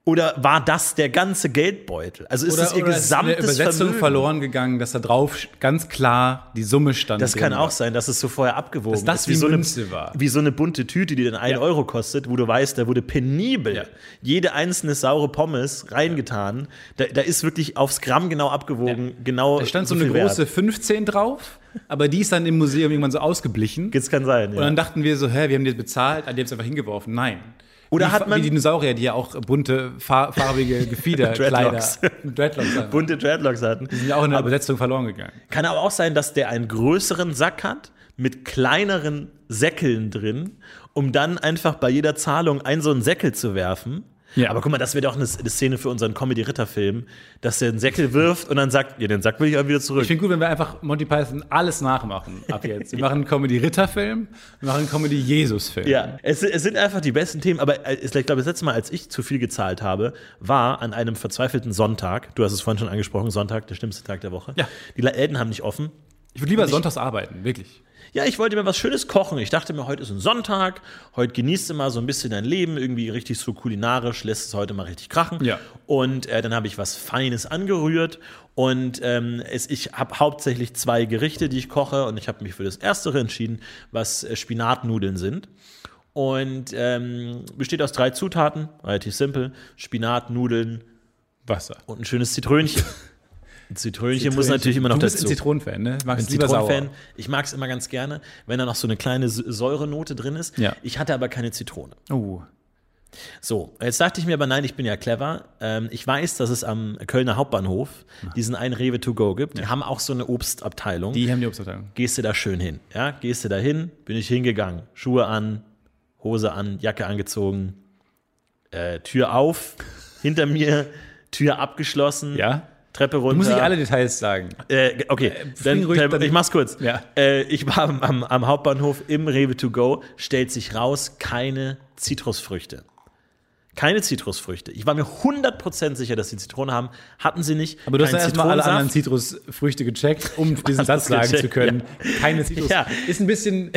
Oder war das der ganze Geldbeutel? Also ist oder, das ihr oder ist in der gesamtes Übersetzung Vermögen? verloren gegangen, dass da drauf ganz klar die Summe stand. Das kann auch sein, dass es so vorher abgewogen Dass das ist. wie so Münze eine, war. Wie so eine bunte Tüte, die dann 1 Ja. Euro kostet, wo du weißt, da wurde penibel Ja. jede einzelne saure Pommes reingetan. Da, da ist wirklich aufs Gramm genau abgewogen, genau Da stand so, viel eine Wert. große 15 drauf, aber die ist dann im Museum irgendwann so ausgeblichen. Das kann sein, ja. Und dann dachten wir so, hä, wir haben die bezahlt, ah, die haben es einfach hingeworfen. Nein. Oder wie, hat man- Wie Dinosaurier, die ja auch bunte, fa farbige <laughs> Gefiederkleider, Dreadlocks. Dreadlocks haben. bunte Dreadlocks hatten. Die sind ja auch in der Übersetzung verloren gegangen. Kann aber auch sein, dass der einen größeren Sack hat mit kleineren Säckeln drin, um dann einfach bei jeder Zahlung einen so einen Säckel zu werfen. Ja. Aber guck mal, das wäre doch eine, eine Szene für unseren Comedy-Ritter-Film, dass der einen Säckel wirft und dann sagt, ja, den Sack will ich aber wieder zurück. Ich finde gut, wenn wir einfach Monty Python alles nachmachen ab <laughs> jetzt. Wir machen einen Comedy-Ritter-Film, wir machen einen Comedy-Jesus-Film. Ja, es, es sind einfach die besten Themen, aber äh, ich glaube, das letzte Mal, als ich zu viel gezahlt habe, war an einem verzweifelten Sonntag. Du hast es vorhin schon angesprochen, Sonntag, der schlimmste Tag der Woche. Ja. Die Läden haben nicht offen. Ich würde lieber sonntags arbeiten, wirklich. Ja, ich wollte mir was Schönes kochen. Ich dachte mir, heute ist ein Sonntag, heute genießt du mal so ein bisschen dein Leben, irgendwie richtig so kulinarisch, lässt es heute mal richtig krachen. Ja. Und äh, dann habe ich was Feines angerührt und ähm, es, ich habe hauptsächlich zwei Gerichte, die ich koche und ich habe mich für das Erstere entschieden, was äh, Spinatnudeln sind. Und ähm, besteht aus drei Zutaten, relativ simpel: Spinat, Nudeln Wasser. und ein schönes Zitrönchen. <laughs> Ein muss natürlich immer noch du bist dazu. ein Zitronenfan, ne? Magst sauer. Zitronenfan. Ich mag es immer ganz gerne, wenn da noch so eine kleine Säurenote drin ist. Ja. Ich hatte aber keine Zitrone. Oh. So, jetzt dachte ich mir aber, nein, ich bin ja clever. Ähm, ich weiß, dass es am Kölner Hauptbahnhof diesen einen Rewe to go gibt. Die haben auch so eine Obstabteilung. Die haben die Obstabteilung. Gehst du da schön hin? Ja, gehst du da hin? Bin ich hingegangen. Schuhe an, Hose an, Jacke angezogen, äh, Tür auf, hinter mir, Tür abgeschlossen, Ja? Treppe runter. Du musst nicht alle Details sagen. Äh, okay, fliegen dann, ruhig dann- ich mach's kurz. Ja. Äh, ich war am, am, am Hauptbahnhof im Rewe to go, stellt sich raus, keine Zitrusfrüchte. Keine Zitrusfrüchte. Ich war mir 100% sicher, dass sie Zitrone haben. Hatten sie nicht. Aber du hast ja erstmal alle anderen. Zitrusfrüchte gecheckt, um <laughs> diesen Satz sagen gecheckt, zu können. Keine Zitrus. Ja. Ist ein bisschen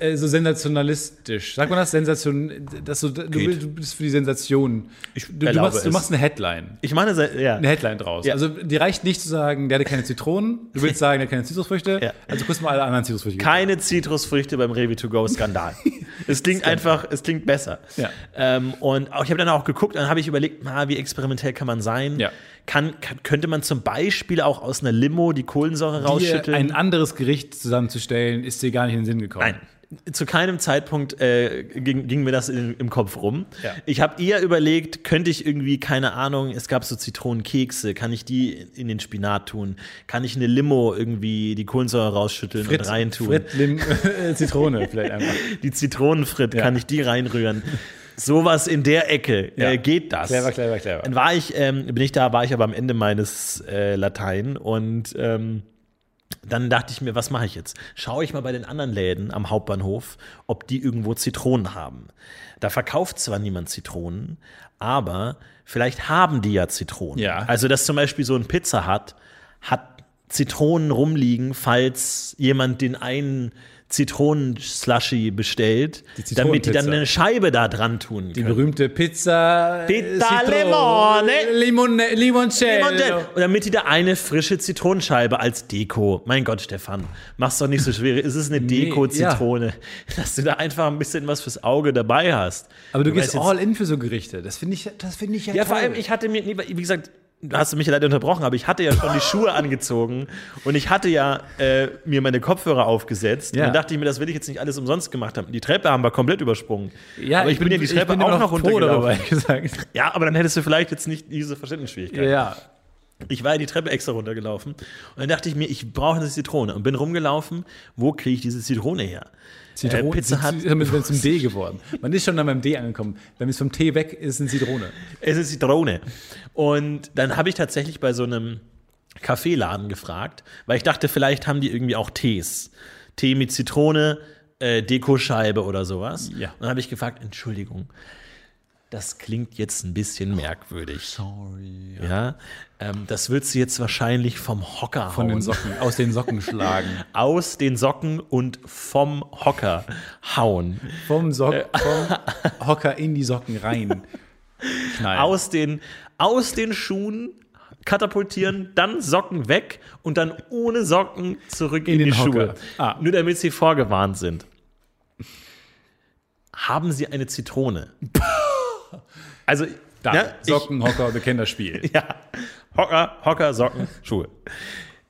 äh, so sensationalistisch. Sagt man das? Sensation, dass du, du, du bist für die Sensation. du, du, erlaube machst, du machst eine Headline. Ich meine, ja. Eine Headline draus. Ja. Also, die reicht nicht zu sagen, der hatte keine Zitronen. Du willst <laughs> sagen, der hat keine Zitrusfrüchte. Ja. Also, kurz mal alle anderen Zitrusfrüchte. Keine Zitrusfrüchte beim Rewe to go Skandal. <laughs> es klingt einfach, es klingt besser. Ja. Ähm, und auch, ich habe dann auch geguckt, dann habe ich überlegt, na, wie experimentell kann man sein? Ja. Kann, kann, könnte man zum Beispiel auch aus einer Limo die Kohlensäure rausschütteln? ein anderes Gericht zusammenzustellen, ist dir gar nicht in den Sinn gekommen. Nein. Zu keinem Zeitpunkt äh, ging, ging mir das in, im Kopf rum. Ja. Ich habe eher überlegt, könnte ich irgendwie, keine Ahnung, es gab so Zitronenkekse, kann ich die in den Spinat tun? Kann ich eine Limo irgendwie die Kohlensäure rausschütteln Frit, und reintun? Frit, Lim, <laughs> Zitrone vielleicht einfach. Die Zitronenfrit, Ja. kann ich die reinrühren? Sowas in der Ecke Ja. äh, geht das. Clever, clever, clever. Dann war ich, ähm, bin ich da, war ich aber am Ende meines äh, Latein und ähm, dann dachte ich mir, was mache ich jetzt? Schaue ich mal bei den anderen Läden am Hauptbahnhof, ob die irgendwo Zitronen haben. Da verkauft zwar niemand Zitronen, aber vielleicht haben die ja Zitronen. Ja. Also, dass zum Beispiel so ein Pizza hat, hat Zitronen rumliegen, falls jemand den einen Zitronenslushy bestellt, Die damit die dann eine Scheibe da dran tun Die können. berühmte Pizza. Pizza Citro- Limone. Limone. Limoncello. Und damit die da eine frische Zitronenscheibe als Deko. Mein Gott, Stefan, mach's doch nicht so schwer. Es ist eine <laughs> Deko-Zitrone, dass du da einfach ein bisschen was fürs Auge dabei hast. Aber du weißt gehst all in für so Gerichte. Das finde ich, das finde ich ja Ja, vor toll. allem, ich hatte mir, nie- wie gesagt, du hast mich ja leider unterbrochen, aber ich hatte ja schon die Schuhe angezogen und ich hatte ja äh, mir meine Kopfhörer aufgesetzt. Ja. Und dann dachte ich mir, das will ich jetzt nicht alles umsonst gemacht haben. Die Treppe haben wir komplett übersprungen. ja, aber ich, bin ja die Treppe auch noch darüber, runtergelaufen. gesagt. Ja, aber dann hättest du vielleicht jetzt nicht diese Verständnisschwierigkeit. Ja, Ich war ja die Treppe extra runtergelaufen und dann dachte ich mir, ich brauche eine Zitrone und bin rumgelaufen. Wo kriege ich diese Zitrone her? Zitrone, Äh, Pizza Hut. Damit zum D <laughs> geworden. Man ist schon dann beim D angekommen. Wenn es vom T weg ist, ist eine Zitrone. Es ist Zitrone. Und dann habe ich tatsächlich bei so einem Kaffeeladen gefragt, weil ich dachte, vielleicht haben die irgendwie auch Tees. Tee mit Zitrone, äh, Dekoscheibe oder sowas. Ja. Und dann habe ich gefragt, Entschuldigung, das klingt jetzt ein bisschen merkwürdig. Sorry. Ja, ähm, das würdest du jetzt wahrscheinlich vom Hocker Von hauen. den Socken, aus den Socken schlagen. <laughs> Aus den Socken und vom Hocker hauen. Vom, Sock, vom Hocker in die Socken rein. Knallen. aus den, aus den Schuhen katapultieren, dann Socken weg und dann ohne Socken zurück in, In die Schuhe. Ah. Nur damit sie vorgewarnt sind. Haben sie eine Zitrone? <laughs> Also, da, ja, ich- Socken, Hocker, wir kennen das Spiel. <laughs> ja, Hocker, Hocker, Socken, Schuhe.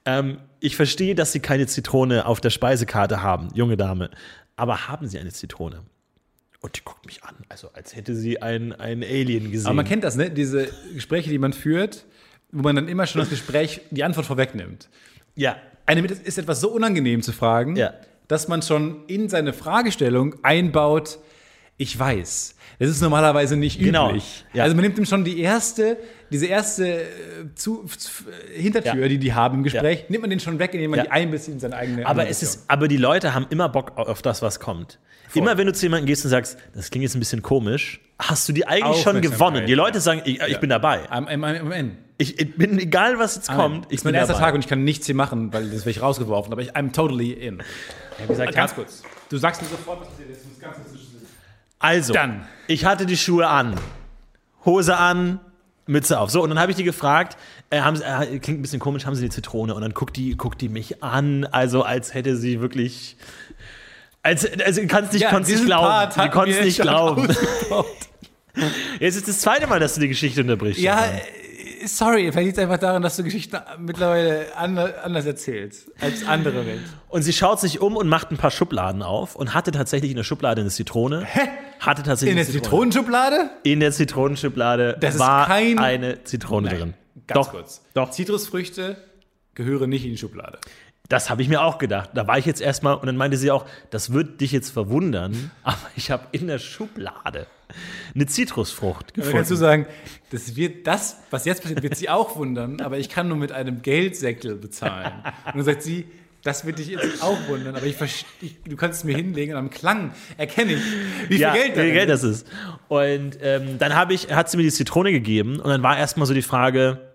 Ähm, ich verstehe, dass Sie keine Zitrone auf der Speisekarte haben, junge Dame. Aber haben Sie eine Zitrone? Und die guckt mich an, also als hätte sie ein, ein Alien gesehen. Aber man kennt das, ne? Diese Gespräche, die man führt, wo man dann immer schon das Gespräch, die Antwort vorwegnimmt. ja, Eine ist etwas so unangenehm zu fragen, Ja. dass man schon in seine Fragestellung einbaut, ich weiß. Das ist normalerweise nicht Genau, üblich. ja. Also man nimmt ihm schon die erste, diese erste äh, zu, zu, Hintertür, Ja. die die haben im Gespräch, nimmt man den schon weg, indem man Ja. die einbezieht in seine eigene Aber es ist, aber die Leute haben immer Bock auf das, was kommt. Immer wenn du zu jemandem gehst und sagst, das klingt jetzt ein bisschen komisch, hast du die eigentlich schon gewonnen. Die Leute ja. sagen, ich, ich bin dabei. Am, am, am Ende. Ich, ich bin egal, was jetzt kommt. Ich mein bin erster dabei. Tag und ich kann nichts hier machen, weil das wäre ich rausgeworfen, aber ich, I'm totally in. Hab gesagt, Ganz ja, kurz. Du sagst mir sofort, was ist. Du musst ganz kurz Also, Dann. ich hatte die Schuhe an, Hose an, Mütze auf. So, und dann habe ich die gefragt, äh, haben äh, klingt ein bisschen komisch, haben sie die Zitrone? Und dann guckt die, guckt die mich an, also als hätte sie wirklich. Als, also, kannst nicht, Ja, konntest nicht glauben. Du konntest nicht glauben. <laughs> Jetzt ist das zweite Mal, dass du die Geschichte unterbrichst. Ja, Stefan. Sorry, vielleicht liegt es einfach daran, dass du Geschichten mittlerweile ander- anders erzählst als andere Welt. Und sie schaut sich um und macht ein paar Schubladen auf und hatte tatsächlich in der Schublade eine Zitrone. Hä? Hatte tatsächlich In der Zitrone. Zitronenschublade? In der Zitronenschublade Das war kein- eine Zitrone drin. Ganz doch, kurz. Doch, Zitrusfrüchte gehören nicht in die Schublade. das habe ich mir auch gedacht. Da war ich jetzt erstmal und dann meinte sie auch, das wird dich jetzt verwundern, <laughs> aber ich habe in der Schublade eine Zitrusfrucht Da kannst du gefunden. sagen, das wird das, was jetzt passiert, wird sie auch wundern, aber ich kann nur mit einem Geldsäckel bezahlen. Und dann sagt sie, das wird dich jetzt auch wundern, aber ich verstehe, du kannst es mir hinlegen und am Klang erkenne ich, wie viel ja, Geld wie Geld das ist. Und ähm, dann habe ich, hat sie mir die Zitrone gegeben und dann war erstmal so die Frage,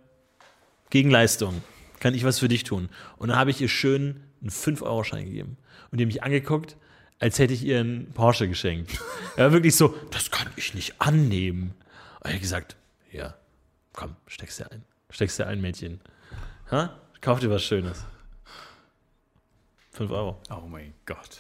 Gegenleistung, kann ich was für dich tun? Und dann habe ich ihr schön einen 5-Euro-Schein gegeben. Und die hat mich angeguckt, als hätte ich ihr einen Porsche geschenkt. Er war wirklich so, das kann ich nicht annehmen. Und ich habe gesagt, ja, komm, steckst dir ein. Steckst dir ein, Mädchen. Ha? Kauf dir was Schönes. 5 Euro. Oh mein Gott.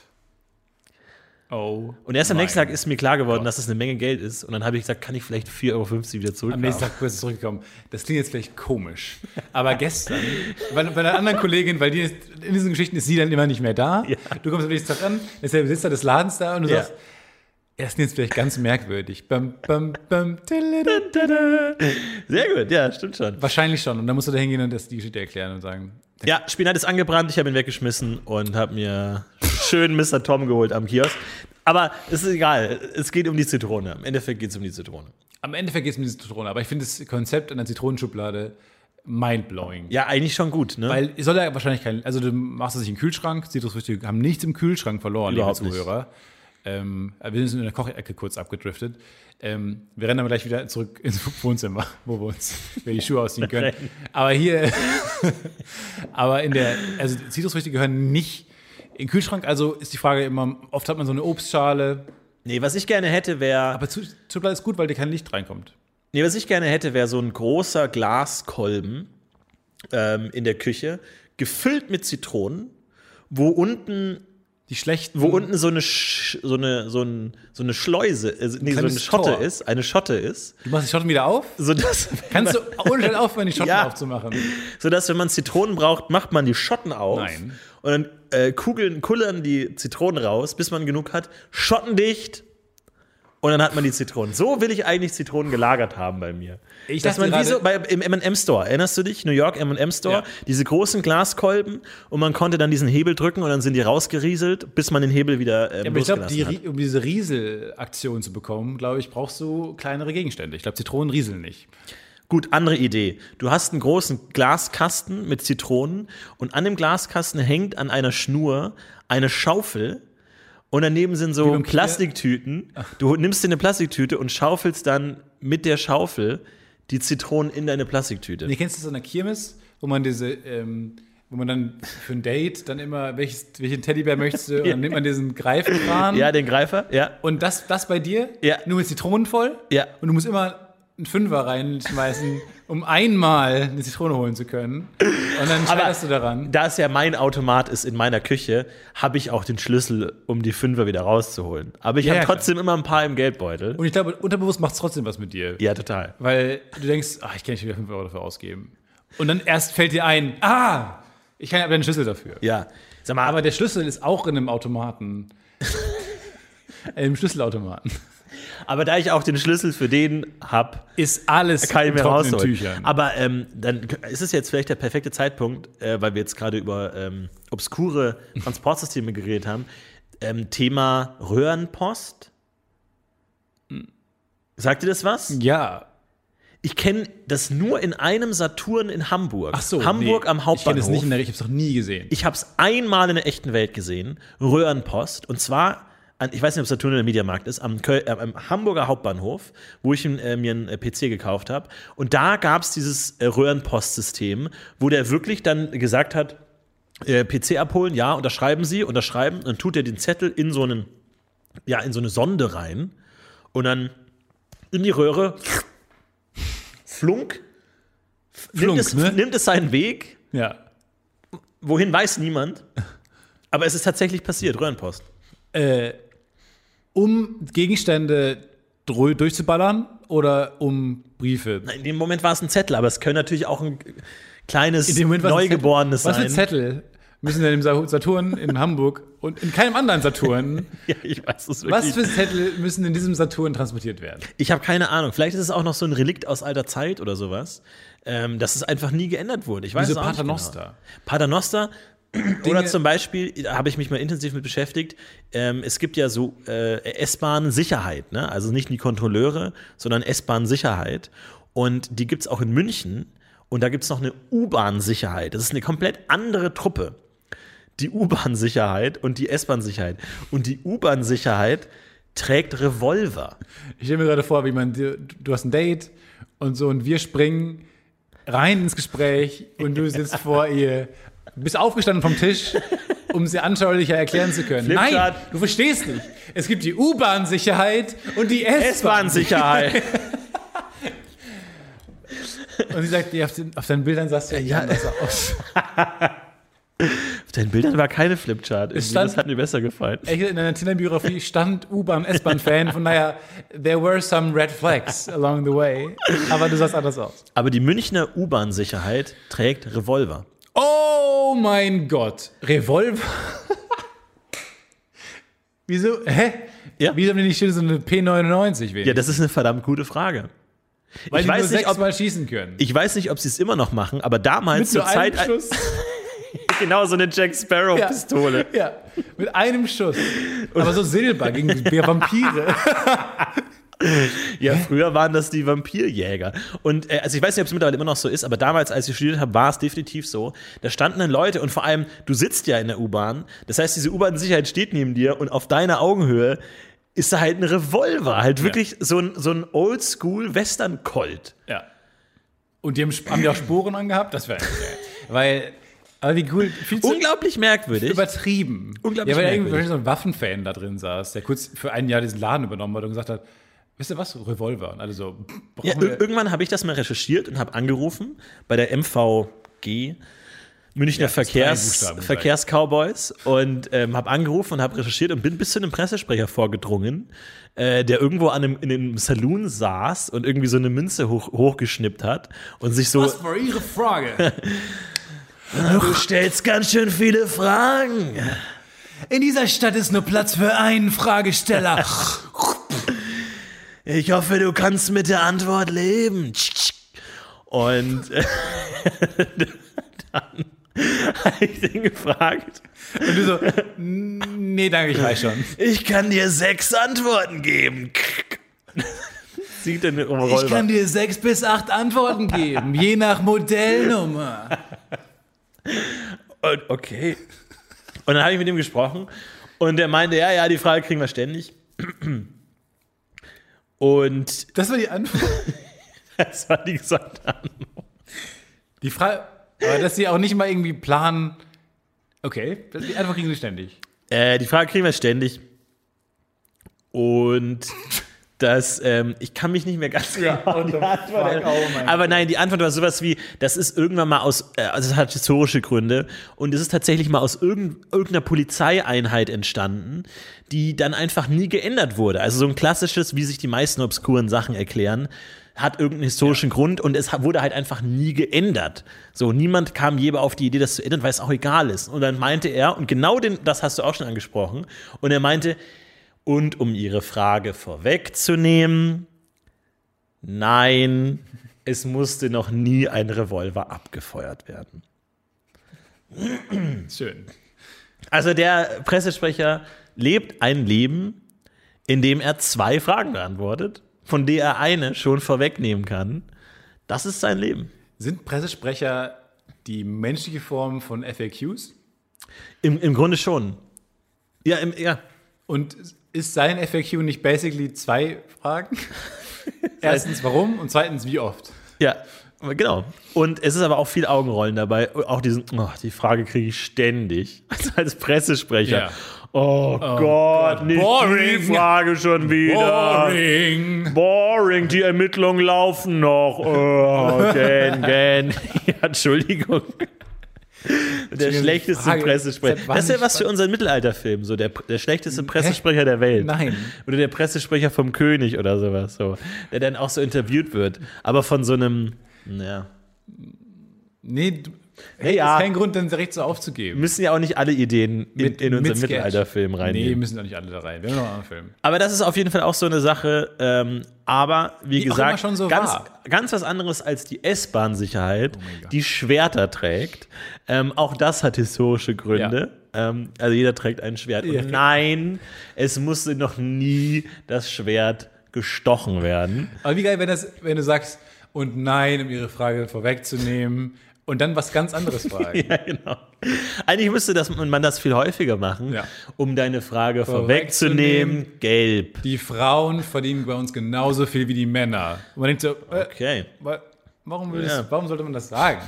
Oh. Und erst am nächsten Tag ist mir klar geworden, dass das eine Menge Geld ist. Und dann habe ich gesagt, kann ich vielleicht 4,50 Euro wieder zurück? Am nächsten Tag kurz zurückgekommen. Das klingt jetzt vielleicht komisch. Aber gestern, bei, bei einer anderen Kollegin, weil die ist, in diesen Geschichten ist sie dann immer nicht mehr da. Ja. Du kommst am nächsten Tag an, ist der Besitzer des Ladens da und du Ja. sagst, er ist jetzt vielleicht ganz merkwürdig. Bam, bam, bam, Sehr gut, ja, stimmt schon. Wahrscheinlich schon. Und dann musst du da hingehen und das die Geschichte erklären und sagen, Ja, Spinat ist angebrannt, ich habe ihn weggeschmissen und habe mir schön Mr. Tom geholt am Kiosk. Aber es ist egal, es geht um die Zitrone. Im Endeffekt geht es um die Zitrone. am Ende vergisst man diese Zitrone. Aber ich finde das Konzept einer Zitronenschublade mindblowing. Ja, eigentlich schon gut, ne? Weil es soll ja wahrscheinlich kein, also du machst es nicht im Kühlschrank, Zitrusfrüchte haben nichts im Kühlschrank verloren, Überhaupt liebe nicht. Zuhörer. Ähm, wir sind in der Kochecke kurz abgedriftet. Ähm, wir rennen aber gleich wieder zurück ins Wohnzimmer, <laughs> wo wir uns wir die Schuhe ausziehen können. <laughs> Aber hier, <laughs> aber in der, also Zitrusfrüchte gehören nicht in den Kühlschrank. Also ist die Frage immer, oft hat man so eine Obstschale. nee, was ich gerne hätte, wäre. Aber Zu- Schublade ist gut, weil dir kein Licht reinkommt. Nee, was ich gerne hätte, wäre so ein großer Glaskolben ähm, in der Küche, gefüllt mit Zitronen, wo unten Die schlechten. wo unten so eine, Sch so eine, so ein, so eine Schleuse, äh, nee, so eine Schotte Tor. ist, eine Schotte ist, Du machst die Schotten wieder auf? sodass, Kannst du ohne aufhören, die Schotten <laughs> Ja. aufzumachen? sodass, wenn man Zitronen braucht, macht man die Schotten auf. Nein. Und dann äh, kugeln, kullern die Zitronen raus, bis man genug hat, schottendicht. Und dann hat man die Zitronen. So will ich eigentlich Zitronen gelagert haben bei mir. Ich Dass dachte man wie so bei, im M&M Store, erinnerst du dich? New York M&M Store, Ja. diese großen Glaskolben und man konnte dann diesen Hebel drücken und dann sind die rausgerieselt, bis man den Hebel wieder ähm, Ja, aber ich glaube, die, hat. Um diese Rieselaktion zu bekommen, glaube ich, brauchst du kleinere Gegenstände. Ich glaube, Zitronen rieseln nicht. Gut, andere Idee. Du hast einen großen Glaskasten mit Zitronen und an dem Glaskasten hängt an einer Schnur eine Schaufel und daneben sind so Plastiktüten. Du nimmst dir eine Plastiktüte und schaufelst dann mit der Schaufel die Zitronen in deine Plastiktüte. Nee, kennst du das an der Kirmes, wo man diese, ähm, wo man dann für ein Date dann immer, welches, welchen Teddybär möchtest du? <laughs> Und dann nimmt man diesen Greifkran. Ja, den Greifer, ja. Und das, das bei dir? Ja. Nur mit Zitronen voll? Ja. Und du musst immer einen Fünfer reinschmeißen, um einmal eine Zitrone holen zu können. Und dann scheiterst du daran. Da es ja mein Automat ist in meiner Küche, habe ich auch den Schlüssel, um die Fünfer wieder rauszuholen. Aber ich Ja, habe ja, klar. trotzdem immer ein paar im Geldbeutel. Und ich glaube, unterbewusst macht es trotzdem was mit dir. Ja, total. Weil du denkst, ach, ich kann nicht wieder 5 Euro dafür ausgeben. Und dann erst fällt dir ein, ah, ich kann ja einen Schlüssel dafür. Ja. Sag mal, Aber der Schlüssel ist auch in einem Automaten. <laughs> Im Schlüsselautomaten. Aber da ich auch den Schlüssel für den habe, Ist alles kann ich in mir rausholen. Tüchern. Aber ähm, dann ist es jetzt vielleicht der perfekte Zeitpunkt, äh, weil wir jetzt gerade über ähm, obskure Transportsysteme geredet haben. Ähm, Thema Röhrenpost. Sagt ihr das was? ja. Ich kenne das nur in einem Saturn in Hamburg. Ach so. Hamburg nee. am Ich kenne Hauptbahnhof. es nicht in der Ich habe es noch nie gesehen. Ich habe es einmal in der echten Welt gesehen, Röhrenpost, und zwar, an, ich weiß nicht, ob Saturn oder Mediamarkt ist, am, Köl äh, am Hamburger Hauptbahnhof, wo ich äh, mir einen äh, PC gekauft habe. Und da gab es dieses äh, Röhrenpostsystem, wo der wirklich dann gesagt hat, äh, PC abholen, ja, unterschreiben Sie, unterschreiben, dann tut er den Zettel in so einen, ja, in so eine Sonde rein und dann in die Röhre, flunk, Flunk, nimmt, es, ne? nimmt es seinen Weg Ja. Wohin weiß niemand. Aber es ist tatsächlich passiert, Röhrenpost. Äh, um Gegenstände durchzuballern oder um Briefe? In dem Moment war es ein Zettel, aber es können natürlich auch ein kleines Neugeborenes Zettel. Was sein. für Zettel müssen denn im Sa- Saturn in Hamburg und in keinem anderen Saturn, <laughs> Ja, ich weiß es was für Zettel müssen in diesem Saturn transportiert werden? Ich habe keine Ahnung. Vielleicht ist es auch noch so ein Relikt aus alter Zeit oder sowas, ähm, dass es einfach nie geändert wurde. Ich weiß Wie es auch nicht Paternoster. Genau. Paternoster. Oder zum Beispiel, da habe ich mich mal intensiv mit beschäftigt, ähm, es gibt ja so äh, S-Bahn-Sicherheit, ne? also nicht die Kontrolleure, sondern S-Bahn-Sicherheit. Und die gibt es auch in München. Und da gibt es noch eine U-Bahn-Sicherheit. Das ist eine komplett andere Truppe. Die U-Bahn-Sicherheit und die S-Bahn-Sicherheit. Und die U-Bahn-Sicherheit trägt Revolver. Ich stelle mir gerade vor, wie man, du, du hast ein Date und so und wir springen rein ins Gespräch und du sitzt vor ihr, bist aufgestanden vom Tisch, um sie anschaulicher erklären zu können. Flipchart. Nein, du verstehst nicht. Es gibt die U-Bahn-Sicherheit und die S-Bahn. S-Bahn-Sicherheit. Und sie sagt, ja, auf, den, auf deinen Bildern sahst du ja, Ja. anders aus. Auf deinen Bildern war keine Flipchart. Irgendwie, stand- Das hat mir besser gefallen. In deiner Tinder-Biografie stand U-Bahn, S-Bahn-Fan. Von daher, there were some red flags along the way. Aber du sahst anders aus. Aber die Münchner U-Bahn-Sicherheit trägt Revolver. Oh mein Gott. Revolver? <laughs> Wieso? Hä? Ja. Wieso haben die nicht so eine P99 wählen? Ja, das ist eine verdammt gute Frage. Weil ich die weiß nur nicht, ob- sechsmal schießen können. Ich weiß nicht, ob sie es immer noch machen, aber damals Mit zur einem Zeit. Schuss. <laughs> Genau so eine Jack Sparrow-Pistole. Ja, mit einem Schuss. Aber so Silber gegen <laughs> Vampire. Ja, früher waren das die Vampirjäger. Und äh, also ich weiß nicht, ob es mittlerweile immer noch so ist, aber damals, als ich studiert habe, war es definitiv so. Da standen dann Leute und vor allem, du sitzt ja in der U-Bahn. Das heißt, diese U-Bahn-Sicherheit steht neben dir und auf deiner Augenhöhe ist da halt ein Revolver. Halt wirklich so ein, so ein Oldschool-Western-Colt. Ja. Und die haben, haben die auch Sporen angehabt? Das wäre. <laughs> Weil, aber wie cool, viel zu Unglaublich merkwürdig. übertrieben. Unglaublich Ja, weil irgendwie merkwürdig. so ein Waffenfan da drin saß, der kurz für ein Jahr diesen Laden übernommen hat und gesagt hat, wisst ihr was, Revolver. Und alle so, brauchen Ja, irgendwann habe ich das mal recherchiert und habe angerufen bei der MVG, Münchner Verkehrs, gleich. Verkehrscowboys, und ähm, habe angerufen und habe recherchiert und bin bis zu einem Pressesprecher vorgedrungen, äh, der irgendwo an einem, in einem Saloon saß und irgendwie so eine Münze hoch, hochgeschnippt hat und sich so. was war Ihre Frage? <laughs> Du stellst ganz schön viele Fragen. In dieser Stadt ist nur Platz für einen Fragesteller. <laughs> Ich hoffe, du kannst mit der Antwort leben. Und äh, <laughs> dann habe ich den gefragt. Und du so, nee, danke, ich weiß schon. Ich kann dir sechs Antworten geben. <laughs> Sieht denn Ich Revolver. kann dir sechs bis acht Antworten geben, je nach Modellnummer. Und, okay. Und dann habe ich mit ihm gesprochen und er meinte, ja, ja, die Frage kriegen wir ständig. Und Das war die Antwort. <laughs> das war die gesamte Antwort. Die Frage, aber dass sie auch nicht mal irgendwie planen. Okay, die Antwort kriegen sie ständig. Äh, die Frage kriegen wir ständig. Und <laughs> das, ähm, ich kann mich nicht mehr ganz genau an die Antwort oh Aber nein, die Antwort war sowas wie, das ist irgendwann mal aus, äh, also es hat historische Gründe und es ist tatsächlich mal aus irgend, irgendeiner Polizeieinheit entstanden, die dann einfach nie geändert wurde. Also so ein klassisches, wie sich die meisten obskuren Sachen erklären, hat irgendeinen historischen Grund und es wurde halt einfach nie geändert. So, niemand kam je auf die Idee, das zu ändern, weil es auch egal ist. Und dann meinte er, und genau den, das hast du auch schon angesprochen, und er meinte, Und um Ihre Frage vorwegzunehmen, nein, es musste noch nie ein Revolver abgefeuert werden. Schön. Also der Pressesprecher lebt ein Leben, in dem er zwei Fragen beantwortet, von der er eine schon vorwegnehmen kann. Das ist sein Leben. Sind Pressesprecher die menschliche Form von FAQs? Im, im Grunde schon. Ja, im, ja. Und ist sein FAQ nicht basically zwei Fragen? <laughs> Erstens, warum? Und zweitens, wie oft? Ja, genau. Und es ist aber auch viel Augenrollen dabei. Auch diesen, oh, die Frage kriege ich ständig. <laughs> Also als Pressesprecher. Ja. Oh, Gott, nicht boring. die Frage schon wieder. Boring. Boring, die Ermittlungen laufen noch. Oh, <laughs> gen, gen. Ja, Entschuldigung. Der schlechteste Frage, Pressesprecher. Das ist ja was für unseren Mittelalterfilm, so der, der schlechteste Pressesprecher der Welt. Nein. Oder der Pressesprecher vom König oder sowas, so. Der dann auch so interviewt wird. Aber von so einem, ja. Nee, du, Hey, ja. ja. ist kein Grund, dann direkt so aufzugeben. Müssen ja auch nicht alle Ideen in, Mit- in unseren mit. Mittelalterfilm Nee, reinnehmen. müssen doch nicht alle da rein. Wir haben noch einen Film. Aber das ist auf jeden Fall auch so eine Sache. Ähm, aber wie Die gesagt, so ganz, war. ganz was anderes als die S-Bahn-Sicherheit, Gott. die Schwerter trägt. Ähm, auch das hat historische Gründe. Ähm, also jeder trägt ein Schwert. Ja. Und nein, es musste noch nie das Schwert gestochen werden. Aber wie geil, wenn, das, wenn du sagst, und nein, um ihre Frage vorwegzunehmen, und dann was ganz anderes <laughs> fragen. Ja, genau. Eigentlich müsste das, man das viel häufiger machen, Ja. um deine Frage Vorwegzunehmen. Gelb. Die Frauen verdienen bei uns genauso viel wie die Männer. Und man denkt so, äh, Okay. wa- warum, Ja. warum sollte man das sagen?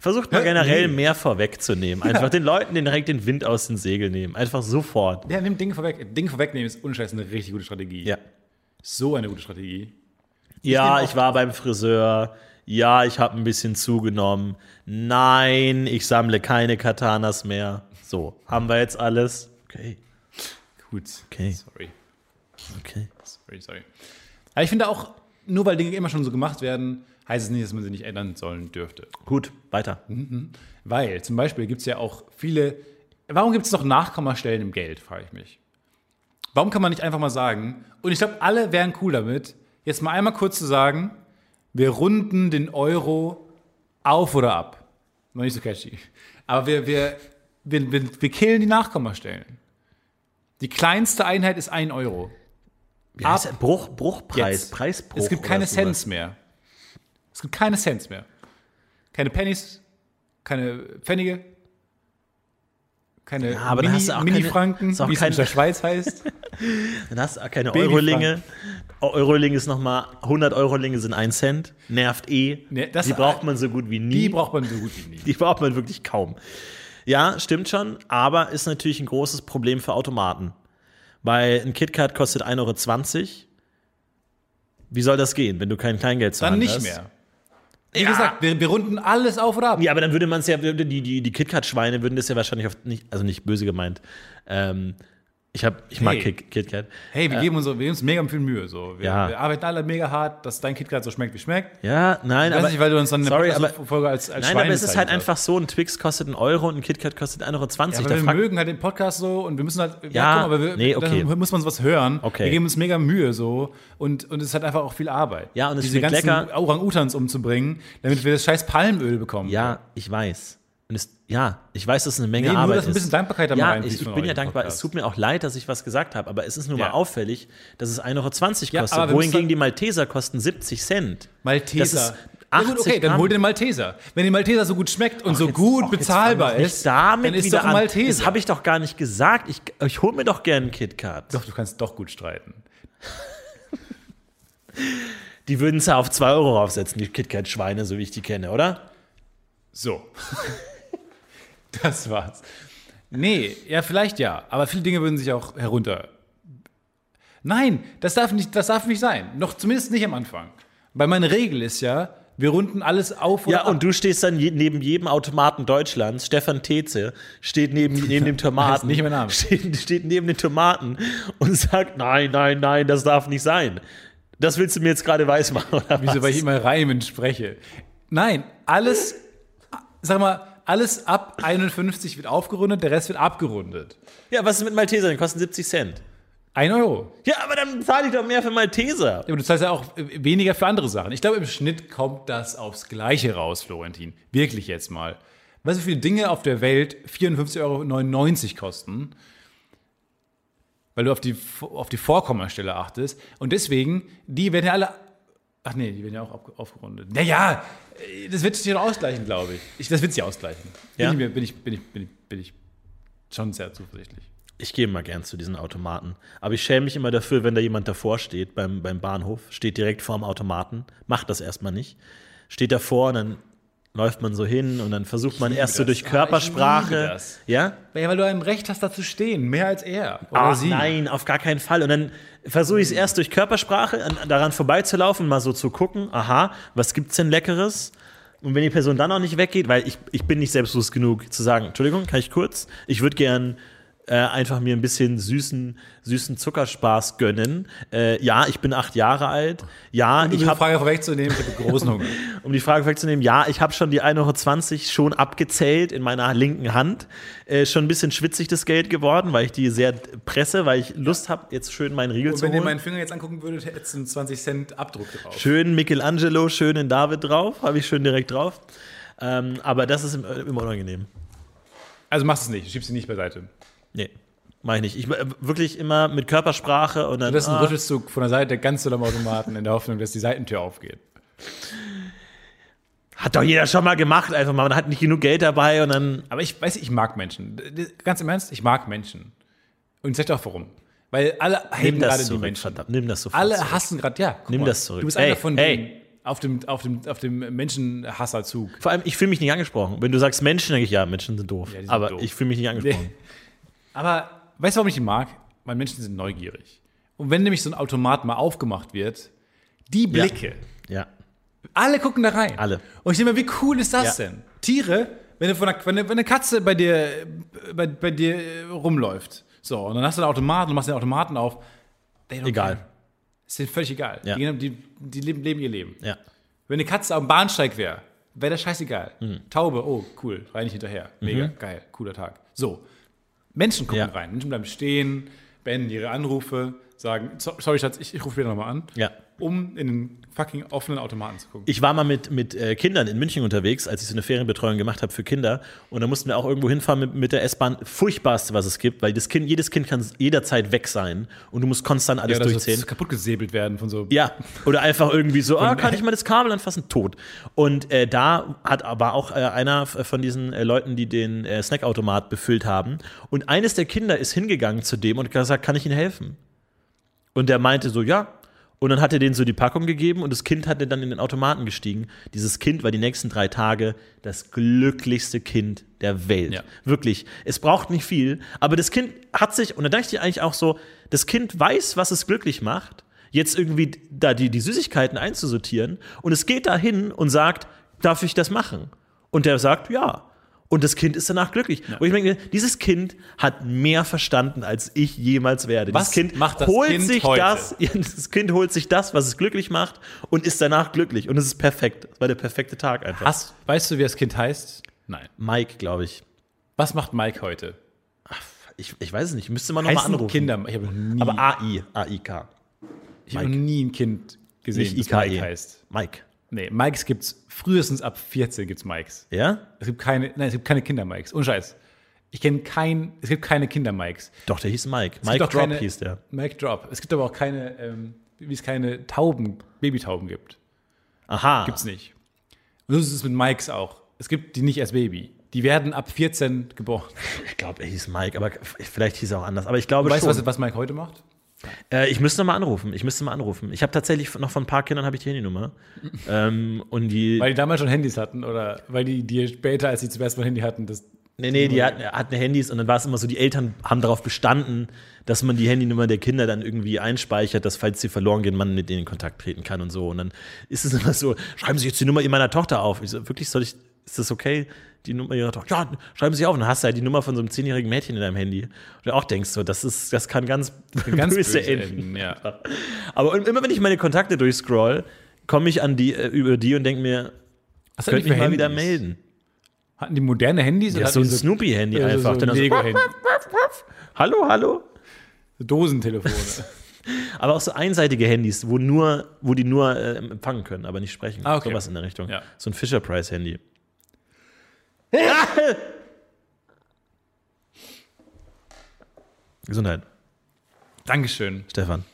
Versucht mal generell Nee. mehr vorwegzunehmen. Einfach den Leuten den direkt den Wind aus den Segeln nehmen. Einfach sofort. Ja, nimm Dinge vorweg. Dinge vorwegnehmen ist unscheiß eine richtig gute Strategie. Ja. So eine gute Strategie. Ja, nehm ich, war beim Friseur. Ja, ich habe ein bisschen zugenommen. Nein, ich sammle keine Katanas mehr. So, haben wir jetzt alles? Okay, Gut. Okay. Sorry. okay. Sorry, sorry. Aber ich finde auch, nur weil Dinge immer schon so gemacht werden, heißt es nicht, dass man sie nicht ändern sollen dürfte. Gut, weiter. Weil zum Beispiel gibt es ja auch viele. Warum gibt es noch Nachkommastellen im Geld, frage ich mich. Warum kann man nicht einfach mal sagen, und ich glaube, alle wären cool damit, jetzt mal einmal kurz zu sagen, wir runden den Euro auf oder ab. Noch nicht so catchy. Aber wir, wir, wir, wir, wir killen die Nachkommastellen. Die kleinste Einheit ist ein Euro. Heißt der? Bruch, Bruchpreis, Jetzt. Preisbruch. Es gibt keine. Cents mehr. Es gibt keine Cents mehr. Keine Pennies, keine Pfennige, keine aber dann Mini, hast auch Mini-Franken, keine- wie es in der Schweiz heißt. Dann hast du auch keine <laughs> Babyfrank. Eurolinge. Eurolinge ist nochmal, 100 Eurolinge sind ein Cent. Nervt eh. Das- die braucht man so gut wie nie. Die braucht man so gut wie nie. <laughs> Die braucht man wirklich kaum. Ja, stimmt schon, aber ist natürlich ein großes Problem für Automaten. Weil ein KitKat kostet 1,20 Euro. Wie soll das gehen, wenn du kein Kleingeld zahlst? Dann nicht mehr. Wie Ja. gesagt, wir, wir runden alles auf oder ab. Ja, aber dann würde man es ja, die, die, die KitKat-Schweine würden das ja wahrscheinlich auf, nicht, also nicht böse gemeint. Ähm, ich, hab, ich mag Hey. Kit, KitKat. Hey, wir geben uns, wir geben uns mega viel Mühe. So. Wir, Ja. wir arbeiten alle mega hart, dass dein KitKat so schmeckt, wie schmeckt. Ja, nein, Ich aber. nicht, weil du uns dann sorry, der aber- Folge als, als Nein, aber es ist halt hast. einfach so, ein Twix kostet einen Euro und ein KitKat kostet 1,20 Euro. Ja, aber wir mögen halt den Podcast so und wir müssen halt, Ja, guck mal, aber wir, nee, okay. dann muss man was hören. Okay. Wir geben uns mega Mühe so und, und es ist halt einfach auch viel Arbeit. Ja, und es Diese ganzen lecker. Orang-Utans umzubringen, damit wir das scheiß Palmöl bekommen. Ja, ich weiß. Und es, ja, ich weiß, dass es eine Menge Nee, nur, Arbeit dass ein ist. bisschen Dankbarkeit da mal Ja, ich, ich bin ja dankbar. Podcast. Es tut mir auch leid, dass ich was gesagt habe, aber es ist nur mal Ja. auffällig, dass es 1,20 Euro kostet, Ja, wohingegen die Malteser kosten 70 Cent. Malteser. Ja, gut, 80 okay, dann hol den Malteser. Wenn der Malteser so gut schmeckt und so Jetzt- gut jetzt bezahlbar ist, damit dann ist wieder doch ein an. Malteser. Das habe ich doch gar nicht gesagt. Ich, ich hole mir doch gerne einen KitKat. doch, du kannst doch gut streiten. <laughs> Die würden es ja auf 2 Euro aufsetzen, die KitKat-Schweine, so wie ich die kenne, oder? So. <laughs> das war's. Nee, ja, vielleicht ja. Aber viele Dinge würden sich auch herunter. Nein, das darf nicht, das darf nicht sein. Noch zumindest nicht am Anfang. Weil meine Regel ist ja, wir runden alles auf oder Ja, und du stehst dann je, neben jedem Automaten Deutschlands. Stefan Teze steht neben, <laughs> neben dem Tomaten. nicht mein Name. Steht, steht neben den Tomaten und sagt: Nein, nein, nein, das darf nicht sein. Das willst du mir jetzt gerade weismachen, oder Wieso, was? weil ich immer Reimen spreche. Nein, alles, sag mal, alles ab 51 wird aufgerundet, der Rest wird abgerundet. Ja, was ist mit Maltesern? Die kosten 70 Cent. Ein Euro. Ja, aber dann zahle ich doch mehr für Malteser. Ja, aber du zahlst ja auch äh, weniger für andere Sachen. Ich glaube, im Schnitt kommt das aufs Gleiche raus, Florentin. Wirklich jetzt mal. Weißt du, wie viele Dinge auf der Welt 54,99 Euro kosten? Weil du auf die, auf die Vorkommastelle achtest. Und deswegen, die werden ja alle. Ach nee, die werden ja auch auf, aufgerundet. Naja, das wird sich ja ausgleichen, glaube ich. ich. Das wird sich ausgleichen. Ja? Bin, ich, bin, ich, bin, ich, bin, ich, bin ich schon sehr zuversichtlich. Ich gehe mal gern zu diesen Automaten. Aber ich schäme mich immer dafür, wenn da jemand davor steht beim, beim Bahnhof, steht direkt vor dem Automaten, macht das erstmal nicht. Steht davor und dann läuft man so hin und dann versucht man erst so das. durch Ah, ich Körpersprache. Ja? Ja, weil du ein Recht hast, da zu stehen. Mehr als er. Oder Ah, sie. nein, auf gar keinen Fall. Und dann versuche ich es erst durch Körpersprache an, daran vorbeizulaufen, mal so zu gucken, aha, was gibt's denn Leckeres? Und wenn die Person dann noch nicht weggeht, weil ich, ich bin nicht selbstbewusst genug zu sagen, Entschuldigung, kann ich kurz? Ich würde gern äh, einfach mir ein bisschen süßen, süßen Zuckerspaß gönnen. Äh, ja, ich bin acht Jahre alt. Ja, Um ich <laughs> die Frage vorwegzunehmen, ich habe großen Hunger. um die Frage wegzunehmen, ja, ich habe schon die 1,20 Euro schon abgezählt in meiner linken Hand. Äh, schon ein bisschen schwitzig das Geld geworden, weil ich die sehr presse, weil ich Lust habe, jetzt schön meinen Riegel Und zu wenn ihr holen. meinen Finger jetzt angucken würdet, hätte es einen 20 Cent Abdruck drauf. Schön Michelangelo, schön in David drauf, habe ich schön direkt drauf. Ähm, aber das ist im- immer unangenehm. Also machst es nicht, schiebst sie nicht beiseite. Nee, mach ich nicht. Ich äh, wirklich immer mit Körpersprache und dann. Das ist ein ah, Rüttelzug von der Seite ganz doll am Automaten in der Hoffnung, dass die Seitentür aufgeht. hat doch jeder schon mal gemacht, einfach mal. Man hat nicht genug Geld dabei und dann. Aber ich weiß, ich mag Menschen. Ganz im Ernst, ich mag Menschen. Und ich sag dir auch warum. Weil alle das gerade die zurück, Menschen. verdammt. Nimm das sofort Alle zurück. hassen gerade, ja. Nimm mal, das zurück. Du bist Ey, einer von ey. denen auf dem, auf dem, auf dem Menschenhasserzug. Vor allem, ich fühle mich nicht angesprochen. Wenn du sagst Menschen, denke ich, ja, Menschen sind doof. Ja, die sind aber doof. ich fühle mich nicht angesprochen. Aber weißt du, warum ich ihn mag? Weil Menschen sind neugierig. Und wenn nämlich so ein Automat mal aufgemacht wird, die Blicke, Ja. alle gucken da rein. Alle. Und ich denke mir, wie cool ist das Ja. denn? Tiere, wenn, du von einer, wenn, eine, wenn eine Katze bei dir, bei, bei dir rumläuft, so, und dann hast du einen Automaten und machst den Automaten auf, Egal. care. Ist denen völlig egal. Ja. Die, die, die leben, leben ihr Leben. Ja. Wenn eine Katze am Bahnsteig wäre, wäre das scheißegal. Mhm. Taube, oh, cool, rein nicht hinterher. Mega, geil, cooler Tag. So. Menschen gucken Ja. rein. Menschen bleiben stehen, beenden ihre Anrufe, sagen, "So- sorry, Schatz, ich, ich rufe wieder nochmal an, Ja. Um in den fucking offenen Automaten zu gucken. Ich war mal mit, mit äh, Kindern in München unterwegs, als ich so eine Ferienbetreuung gemacht habe für Kinder. Und da mussten wir auch irgendwo hinfahren mit, mit der S-Bahn. Furchtbarste, was es gibt, weil das kind, jedes Kind kann jederzeit weg sein und du musst konstant alles ja, durchzählen. das kaputt gesäbelt werden von so. Ja, oder einfach irgendwie so, ah, kann ich mal das Kabel anfassen? Tot. Und äh, da hat aber auch äh, einer von diesen äh, Leuten, die den äh, Snackautomat befüllt haben. Und eines der Kinder ist hingegangen zu dem und hat gesagt, kann ich Ihnen helfen? Und der meinte so, ja. Und dann hat er denen so die Packung gegeben und das Kind hat dann in den Automaten gestiegen. Dieses Kind war die nächsten drei Tage das glücklichste Kind der Welt. Ja. Wirklich. Es braucht nicht viel, aber das Kind hat sich, und da dachte ich eigentlich auch so, das Kind weiß, was es glücklich macht, jetzt irgendwie da die, die Süßigkeiten einzusortieren und es geht dahin und sagt, darf ich das machen? Und der sagt, ja. Und das Kind ist danach glücklich. Und ich denke, dieses Kind hat mehr verstanden, als ich jemals werde. Was dieses Kind macht das holt Kind sich heute? das, <laughs> ja, das Kind holt sich das, was es glücklich macht und ist danach glücklich. Und es ist perfekt. Das war der perfekte Tag einfach. Hast, weißt du, wie das Kind heißt? Nein. Mike, glaube ich. Was macht Mike heute? ich. Ich weiß es nicht. Müsste man nochmal anrufen. Kinder. Ich habe nie, Aber AI. AIK. ich habe nie ein Kind gesehen, das Mike IKE. heißt. Mike. Nee, Mikes gibt's frühestens ab 14 gibt's Mikes. Ja? Es gibt keine, nein, es gibt keine Kinder-Mikes. Ohne Scheiß. Ich kenne kein, es gibt keine Kinder-Mikes. Doch, der hieß Mike. Es Mike Drop keine, hieß der. Mike Drop. Es gibt aber auch keine, ähm, wie es keine Tauben, Babytauben gibt. Aha. Gibt's nicht. Und so ist es mit Mikes auch. Es gibt die nicht als Baby. Die werden ab 14 geboren. Ich glaube, er hieß Mike, aber vielleicht hieß er auch anders. Aber ich glaube Weißt du, schon. was, was Mike heute macht? Äh, ich müsste mal anrufen. Ich müsste mal anrufen. Ich habe tatsächlich noch von ein paar Kindern habe ich die Handynummer. ähm, und die. Weil die damals schon Handys hatten oder weil die, die später, als sie zum ersten Mal Handy hatten, das. Nee, nee, die hatten, hatten Handys und dann war es immer so, die Eltern haben darauf bestanden, dass man die Handynummer der Kinder dann irgendwie einspeichert, dass falls sie verloren gehen, man mit denen in Kontakt treten kann und so. Und dann ist es immer so, schreiben Sie jetzt die Nummer meiner Tochter auf. Ich so, wirklich, soll ich, ist das okay? Die Nummer ihrer Tochter? Ja, schreiben Sie auf. Und dann hast du halt die Nummer von so einem zehnjährigen Mädchen in deinem Handy. Und du auch denkst so, das ist, das kann ganz, Ganz böse, böse enden. enden, ja. Aber immer wenn ich meine Kontakte durchscroll, komme ich an die, äh, über die und denke mir, Was könnte mich mal wieder melden. Hatten die moderne Handys? Ja, oder so ein Snoopy-Handy äh, einfach. So ein so, Lego-Handy. hallo, hallo. So Dosentelefone. <laughs> Aber auch so einseitige Handys, wo, nur, wo die nur äh, empfangen können, aber nicht sprechen. Ah, okay. Sowas in der Richtung. Ja. So ein Fisher-Price-Handy. <laughs> Gesundheit, Dankeschön. Stefan.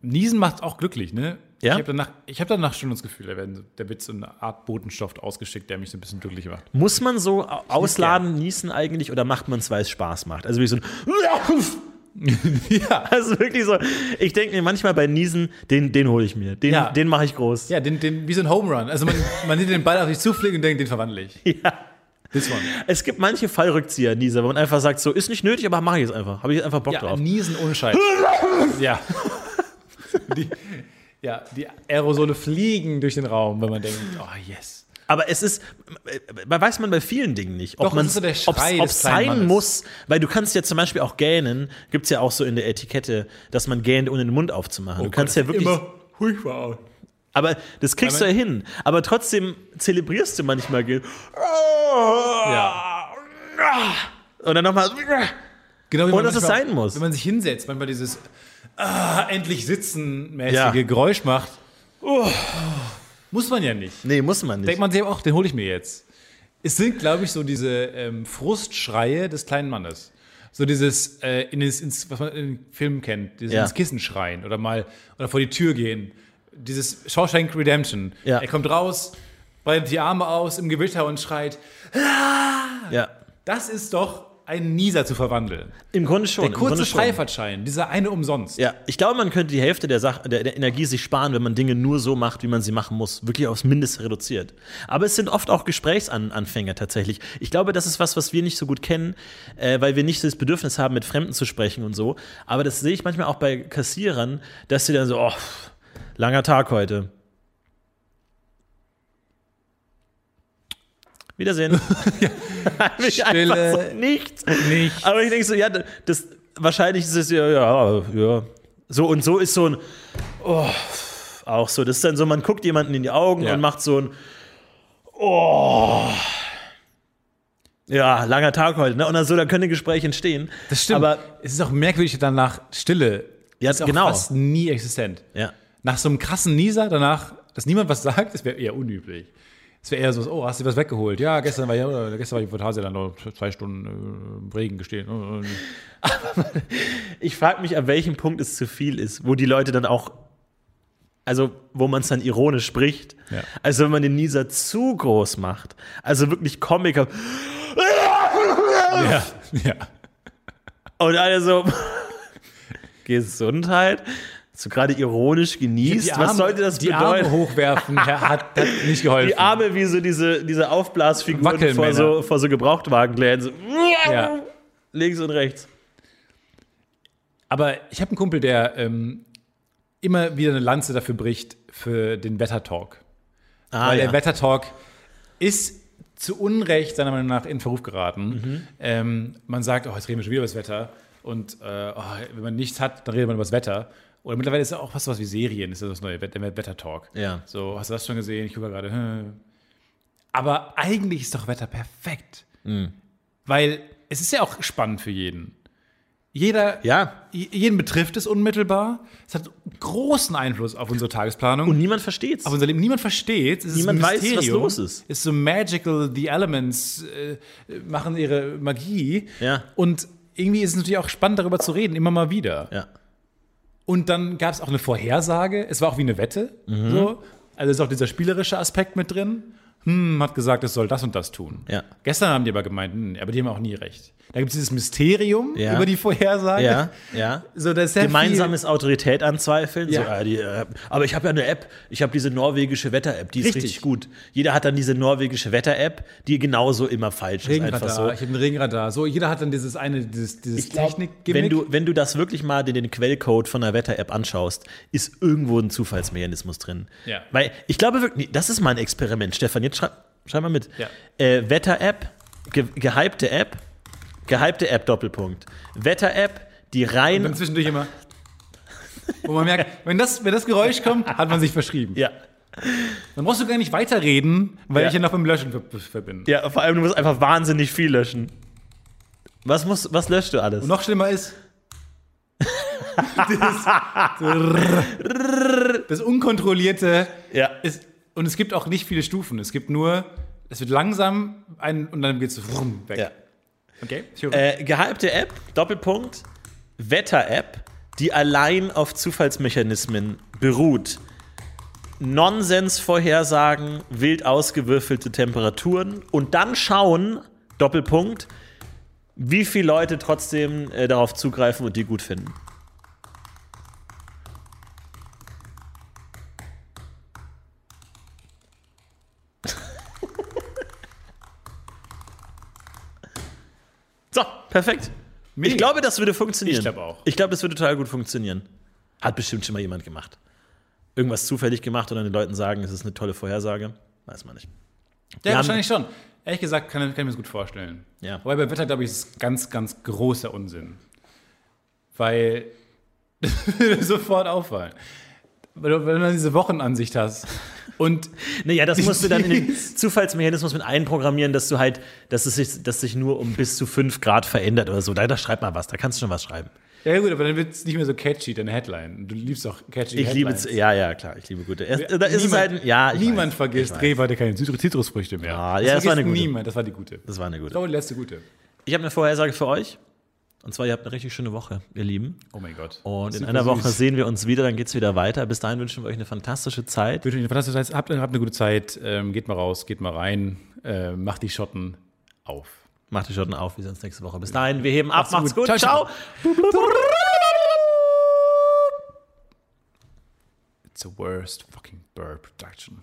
Niesen macht auch glücklich, ne? Ja? Ich habe danach, ich hab danach schon das Gefühl, da, werden, da wird so eine Art Botenstoff ausgeschickt, der mich so ein bisschen glücklich macht. Muss man so au- ausladen, niesen eigentlich oder macht man es, weil es Spaß macht? Also wie so ein <laughs> ja. <laughs> Also wirklich so, ich denke mir manchmal bei Niesen, den, den hole ich mir. Den, Ja. den mache ich groß. Ja, den, den, wie so ein Home Run. Also man, man sieht den Ball auf sich zufliegen und denkt, den verwandle ich. Ja. This one. Es gibt manche Fallrückzieher, Nieser, wo man einfach sagt, so ist nicht nötig, aber mache ich jetzt einfach. Habe ich jetzt einfach Bock Ja, drauf. Niesen ohne Scheiß. <laughs> ja. Die, ja, die Aerosole fliegen durch den Raum, wenn man denkt, oh yes. Aber es ist, weiß man bei vielen Dingen nicht, ob man es so es sein muss, weil du kannst ja zum Beispiel auch gähnen, gibt es ja auch so in der Etikette, dass man gähnt, ohne den Mund aufzumachen. du kannst ja wirklich, Oh Immer furchtbar aus. Aber das kriegst du ja hin. Aber trotzdem zelebrierst du manchmal. Ja. Und dann nochmal. Genau wie Und man dass es sein muss. Wenn man sich hinsetzt, manchmal dieses ah, endlich sitzen mäßige Ja. Geräusch macht. Muss man ja nicht. Nee, muss man nicht. Denkt man sich auch, den hole ich mir jetzt. Es sind, glaube ich, so diese ähm, Frustschreie des kleinen Mannes. So dieses, äh, in ins, was man in Filmen kennt, dieses Ja. ins Kissen schreien oder mal oder vor die Tür gehen. Dieses Shawshank Redemption. Ja. Er kommt raus, breitet die Arme aus im Gewitter und schreit. ja. Das ist doch ein Nieser zu verwandeln. Im Grunde schon. Der kurze. Freifahrtschein, dieser eine umsonst. Ja, ich glaube, man könnte die Hälfte der, Sache, der, der Energie sich sparen, wenn man Dinge nur so macht, wie man sie machen muss. Wirklich aufs Mindeste reduziert. Aber es sind oft auch Gesprächsanfänger tatsächlich. Ich glaube, das ist was, was wir nicht so gut kennen, äh, weil wir nicht das Bedürfnis haben, mit Fremden zu sprechen und so. Aber das sehe ich manchmal auch bei Kassierern, dass sie dann so, oh, langer Tag heute. Wiedersehen. <laughs> Mich Stille. so nichts. Nichts. Aber ich denke so, ja, das wahrscheinlich ist es ja, ja, ja. So und so ist so ein oh, auch so. Das ist dann so, man guckt jemanden in die Augen Ja. und macht so ein Oh. Ja, langer Tag heute, ne? Und dann so, da können Gespräche entstehen. Das stimmt. Aber es ist auch merkwürdig danach Stille. Ja, ist genau. fast nie existent. ja. Nach so einem krassen Nieser danach, dass niemand was sagt, das wäre eher unüblich. Es wäre eher so, oh, hast du was weggeholt? Ja, gestern war ja, oder gestern war die Phantase dann noch zwei Stunden äh, im Regen gestehen. <laughs> Ich frage mich, an welchem Punkt es zu viel ist, wo die Leute dann auch, also wo man es dann ironisch spricht. Ja. Also wenn man den Nieser zu groß macht. Also wirklich Comiker. Ja, ja. Und alle so, <laughs> Gesundheit, so gerade ironisch genießt. Was sollte das die bedeuten? Arme hochwerfen hat, hat nicht <laughs> geholfen. Die Arme wie so diese, diese Aufblasfiguren vor so, vor so Gebrauchtwagenläden. So, Ja. <laughs> Links und rechts. Aber ich habe einen Kumpel, der ähm, immer wieder eine Lanze dafür bricht, für den Wettertalk. Ah, Weil ja. der Wettertalk ist zu Unrecht seiner Meinung nach in Verruf geraten. Mhm. Ähm, man sagt, oh, jetzt reden wir schon wieder über das Wetter. Und äh, oh, wenn man nichts hat, dann redet man über das Wetter. Oder mittlerweile ist es auch fast was wie Serien, ist das das neue Wett- der Wettertalk. Ja. So, hast du das schon gesehen? Ich gucke gerade. hm. Aber eigentlich ist doch Wetter perfekt. Mhm. Weil es ist ja auch spannend für jeden. Jeder, Ja. jeden betrifft es unmittelbar. Es hat großen Einfluss auf unsere Tagesplanung. Und niemand versteht's. auf unser Leben. Niemand versteht. Es ist Niemand weiß, was los ist. Es ist so magical. The Elements äh, machen ihre Magie. Ja. Und irgendwie ist es natürlich auch spannend, darüber zu reden, immer mal wieder. ja. Und dann gab es auch eine Vorhersage. Es war auch wie eine Wette. Mhm. So. Also ist auch dieser spielerische Aspekt mit drin. Hm, hat gesagt, es soll das und das tun. Ja. Gestern haben die aber gemeint, hm, aber die haben auch nie recht. Da gibt es dieses Mysterium Ja. über die Vorhersage. Ja, ja. So, das ist Gemeinsames Autorität anzweifeln. Ja. So, äh, die, äh, aber ich habe ja eine App. Ich habe diese norwegische Wetter-App. Die ist richtig. Richtig. gut. Jeder hat dann diese norwegische Wetter-App, die genauso immer falsch ist. Regenradar. Einfach so. Ich habe ein Regenradar. So, jeder hat dann dieses eine, dieses, dieses Ich glaub, Technik-Gimmick. wenn du, wenn du das wirklich mal den, den Quellcode von der Wetter-App anschaust, ist irgendwo ein Zufallsmechanismus drin. Ja. Weil ich glaube wirklich, das ist mal ein Experiment. Stefan, jetzt schreib, schreib mal mit. Ja. Äh, Wetter-App, ge, gehypte App, gehypte App, Doppelpunkt. Wetter-App, die rein. dann zwischendurch immer. Wo man merkt, wenn das, wenn das Geräusch kommt, hat man sich verschrieben. ja. Dann brauchst du gar nicht weiterreden, weil Ja. ich ja noch beim Löschen ver verbinde. ja, vor allem, du musst einfach wahnsinnig viel löschen. Was, muss, was löscht du alles? Und noch schlimmer ist, das, <laughs> das unkontrollierte Ja. ist, und es gibt auch nicht viele Stufen. Es gibt nur, es wird langsam ein, und dann geht es weg. Ja. Okay. Äh, gehypte App, Doppelpunkt, Wetter-App, die allein auf Zufallsmechanismen beruht. Nonsens-Vorhersagen, wild ausgewürfelte Temperaturen und dann schauen, Doppelpunkt, wie viele Leute trotzdem äh, darauf zugreifen und die gut finden. Perfekt. Mega. Ich glaube, das würde funktionieren. Ich glaube auch. Ich glaube, das würde total gut funktionieren. Hat bestimmt schon mal jemand gemacht. Irgendwas zufällig gemacht und dann den Leuten sagen, es ist eine tolle Vorhersage. Weiß man nicht. ja, haben- wahrscheinlich schon. Ehrlich gesagt, kann, kann ich mir das gut vorstellen. Ja. Wobei bei Wetter, glaube ich, ist es ganz, ganz großer Unsinn. Weil <laughs> sofort auffallen. Weil du, wenn du dann diese Wochenansicht hast und <laughs> Naja, das musst du dann in den Zufallsmechanismus mit einprogrammieren, dass du halt, dass es sich, dass sich nur um bis zu 5 Grad verändert oder so. Da, da schreib mal was, da kannst du schon was schreiben. Ja gut, aber dann wird es nicht mehr so catchy, deine Headline. Du liebst auch catchy Ich liebe, Headlines. ja, ja, klar, ich liebe gute. Erst, da ist es Niemand- halt, ja, Niemand weiß, vergisst. Rewe hatte keine Zit- Zitrusfrüchte mehr. Ah, ja, das war eine gute. Niemand, das war die gute. Das war eine Das gute. war die letzte gute. Ich habe eine Vorhersage für euch. Und zwar, ihr habt eine richtig schöne Woche, ihr Lieben. Oh mein Gott. Und in einer Woche süß. sehen wir uns wieder, dann geht es wieder weiter. Bis dahin wünschen wir euch eine fantastische Zeit. Ich wünsche euch eine fantastische Zeit. Habt, habt eine gute Zeit. Ähm, geht mal raus, geht mal rein. Äh, macht die Schotten auf. Macht die Schotten auf, wir sehen uns nächste Woche. Bis dahin, wir heben ab, Macht's macht's gut. gut, Ciao, ciao. It's the worst fucking burp production.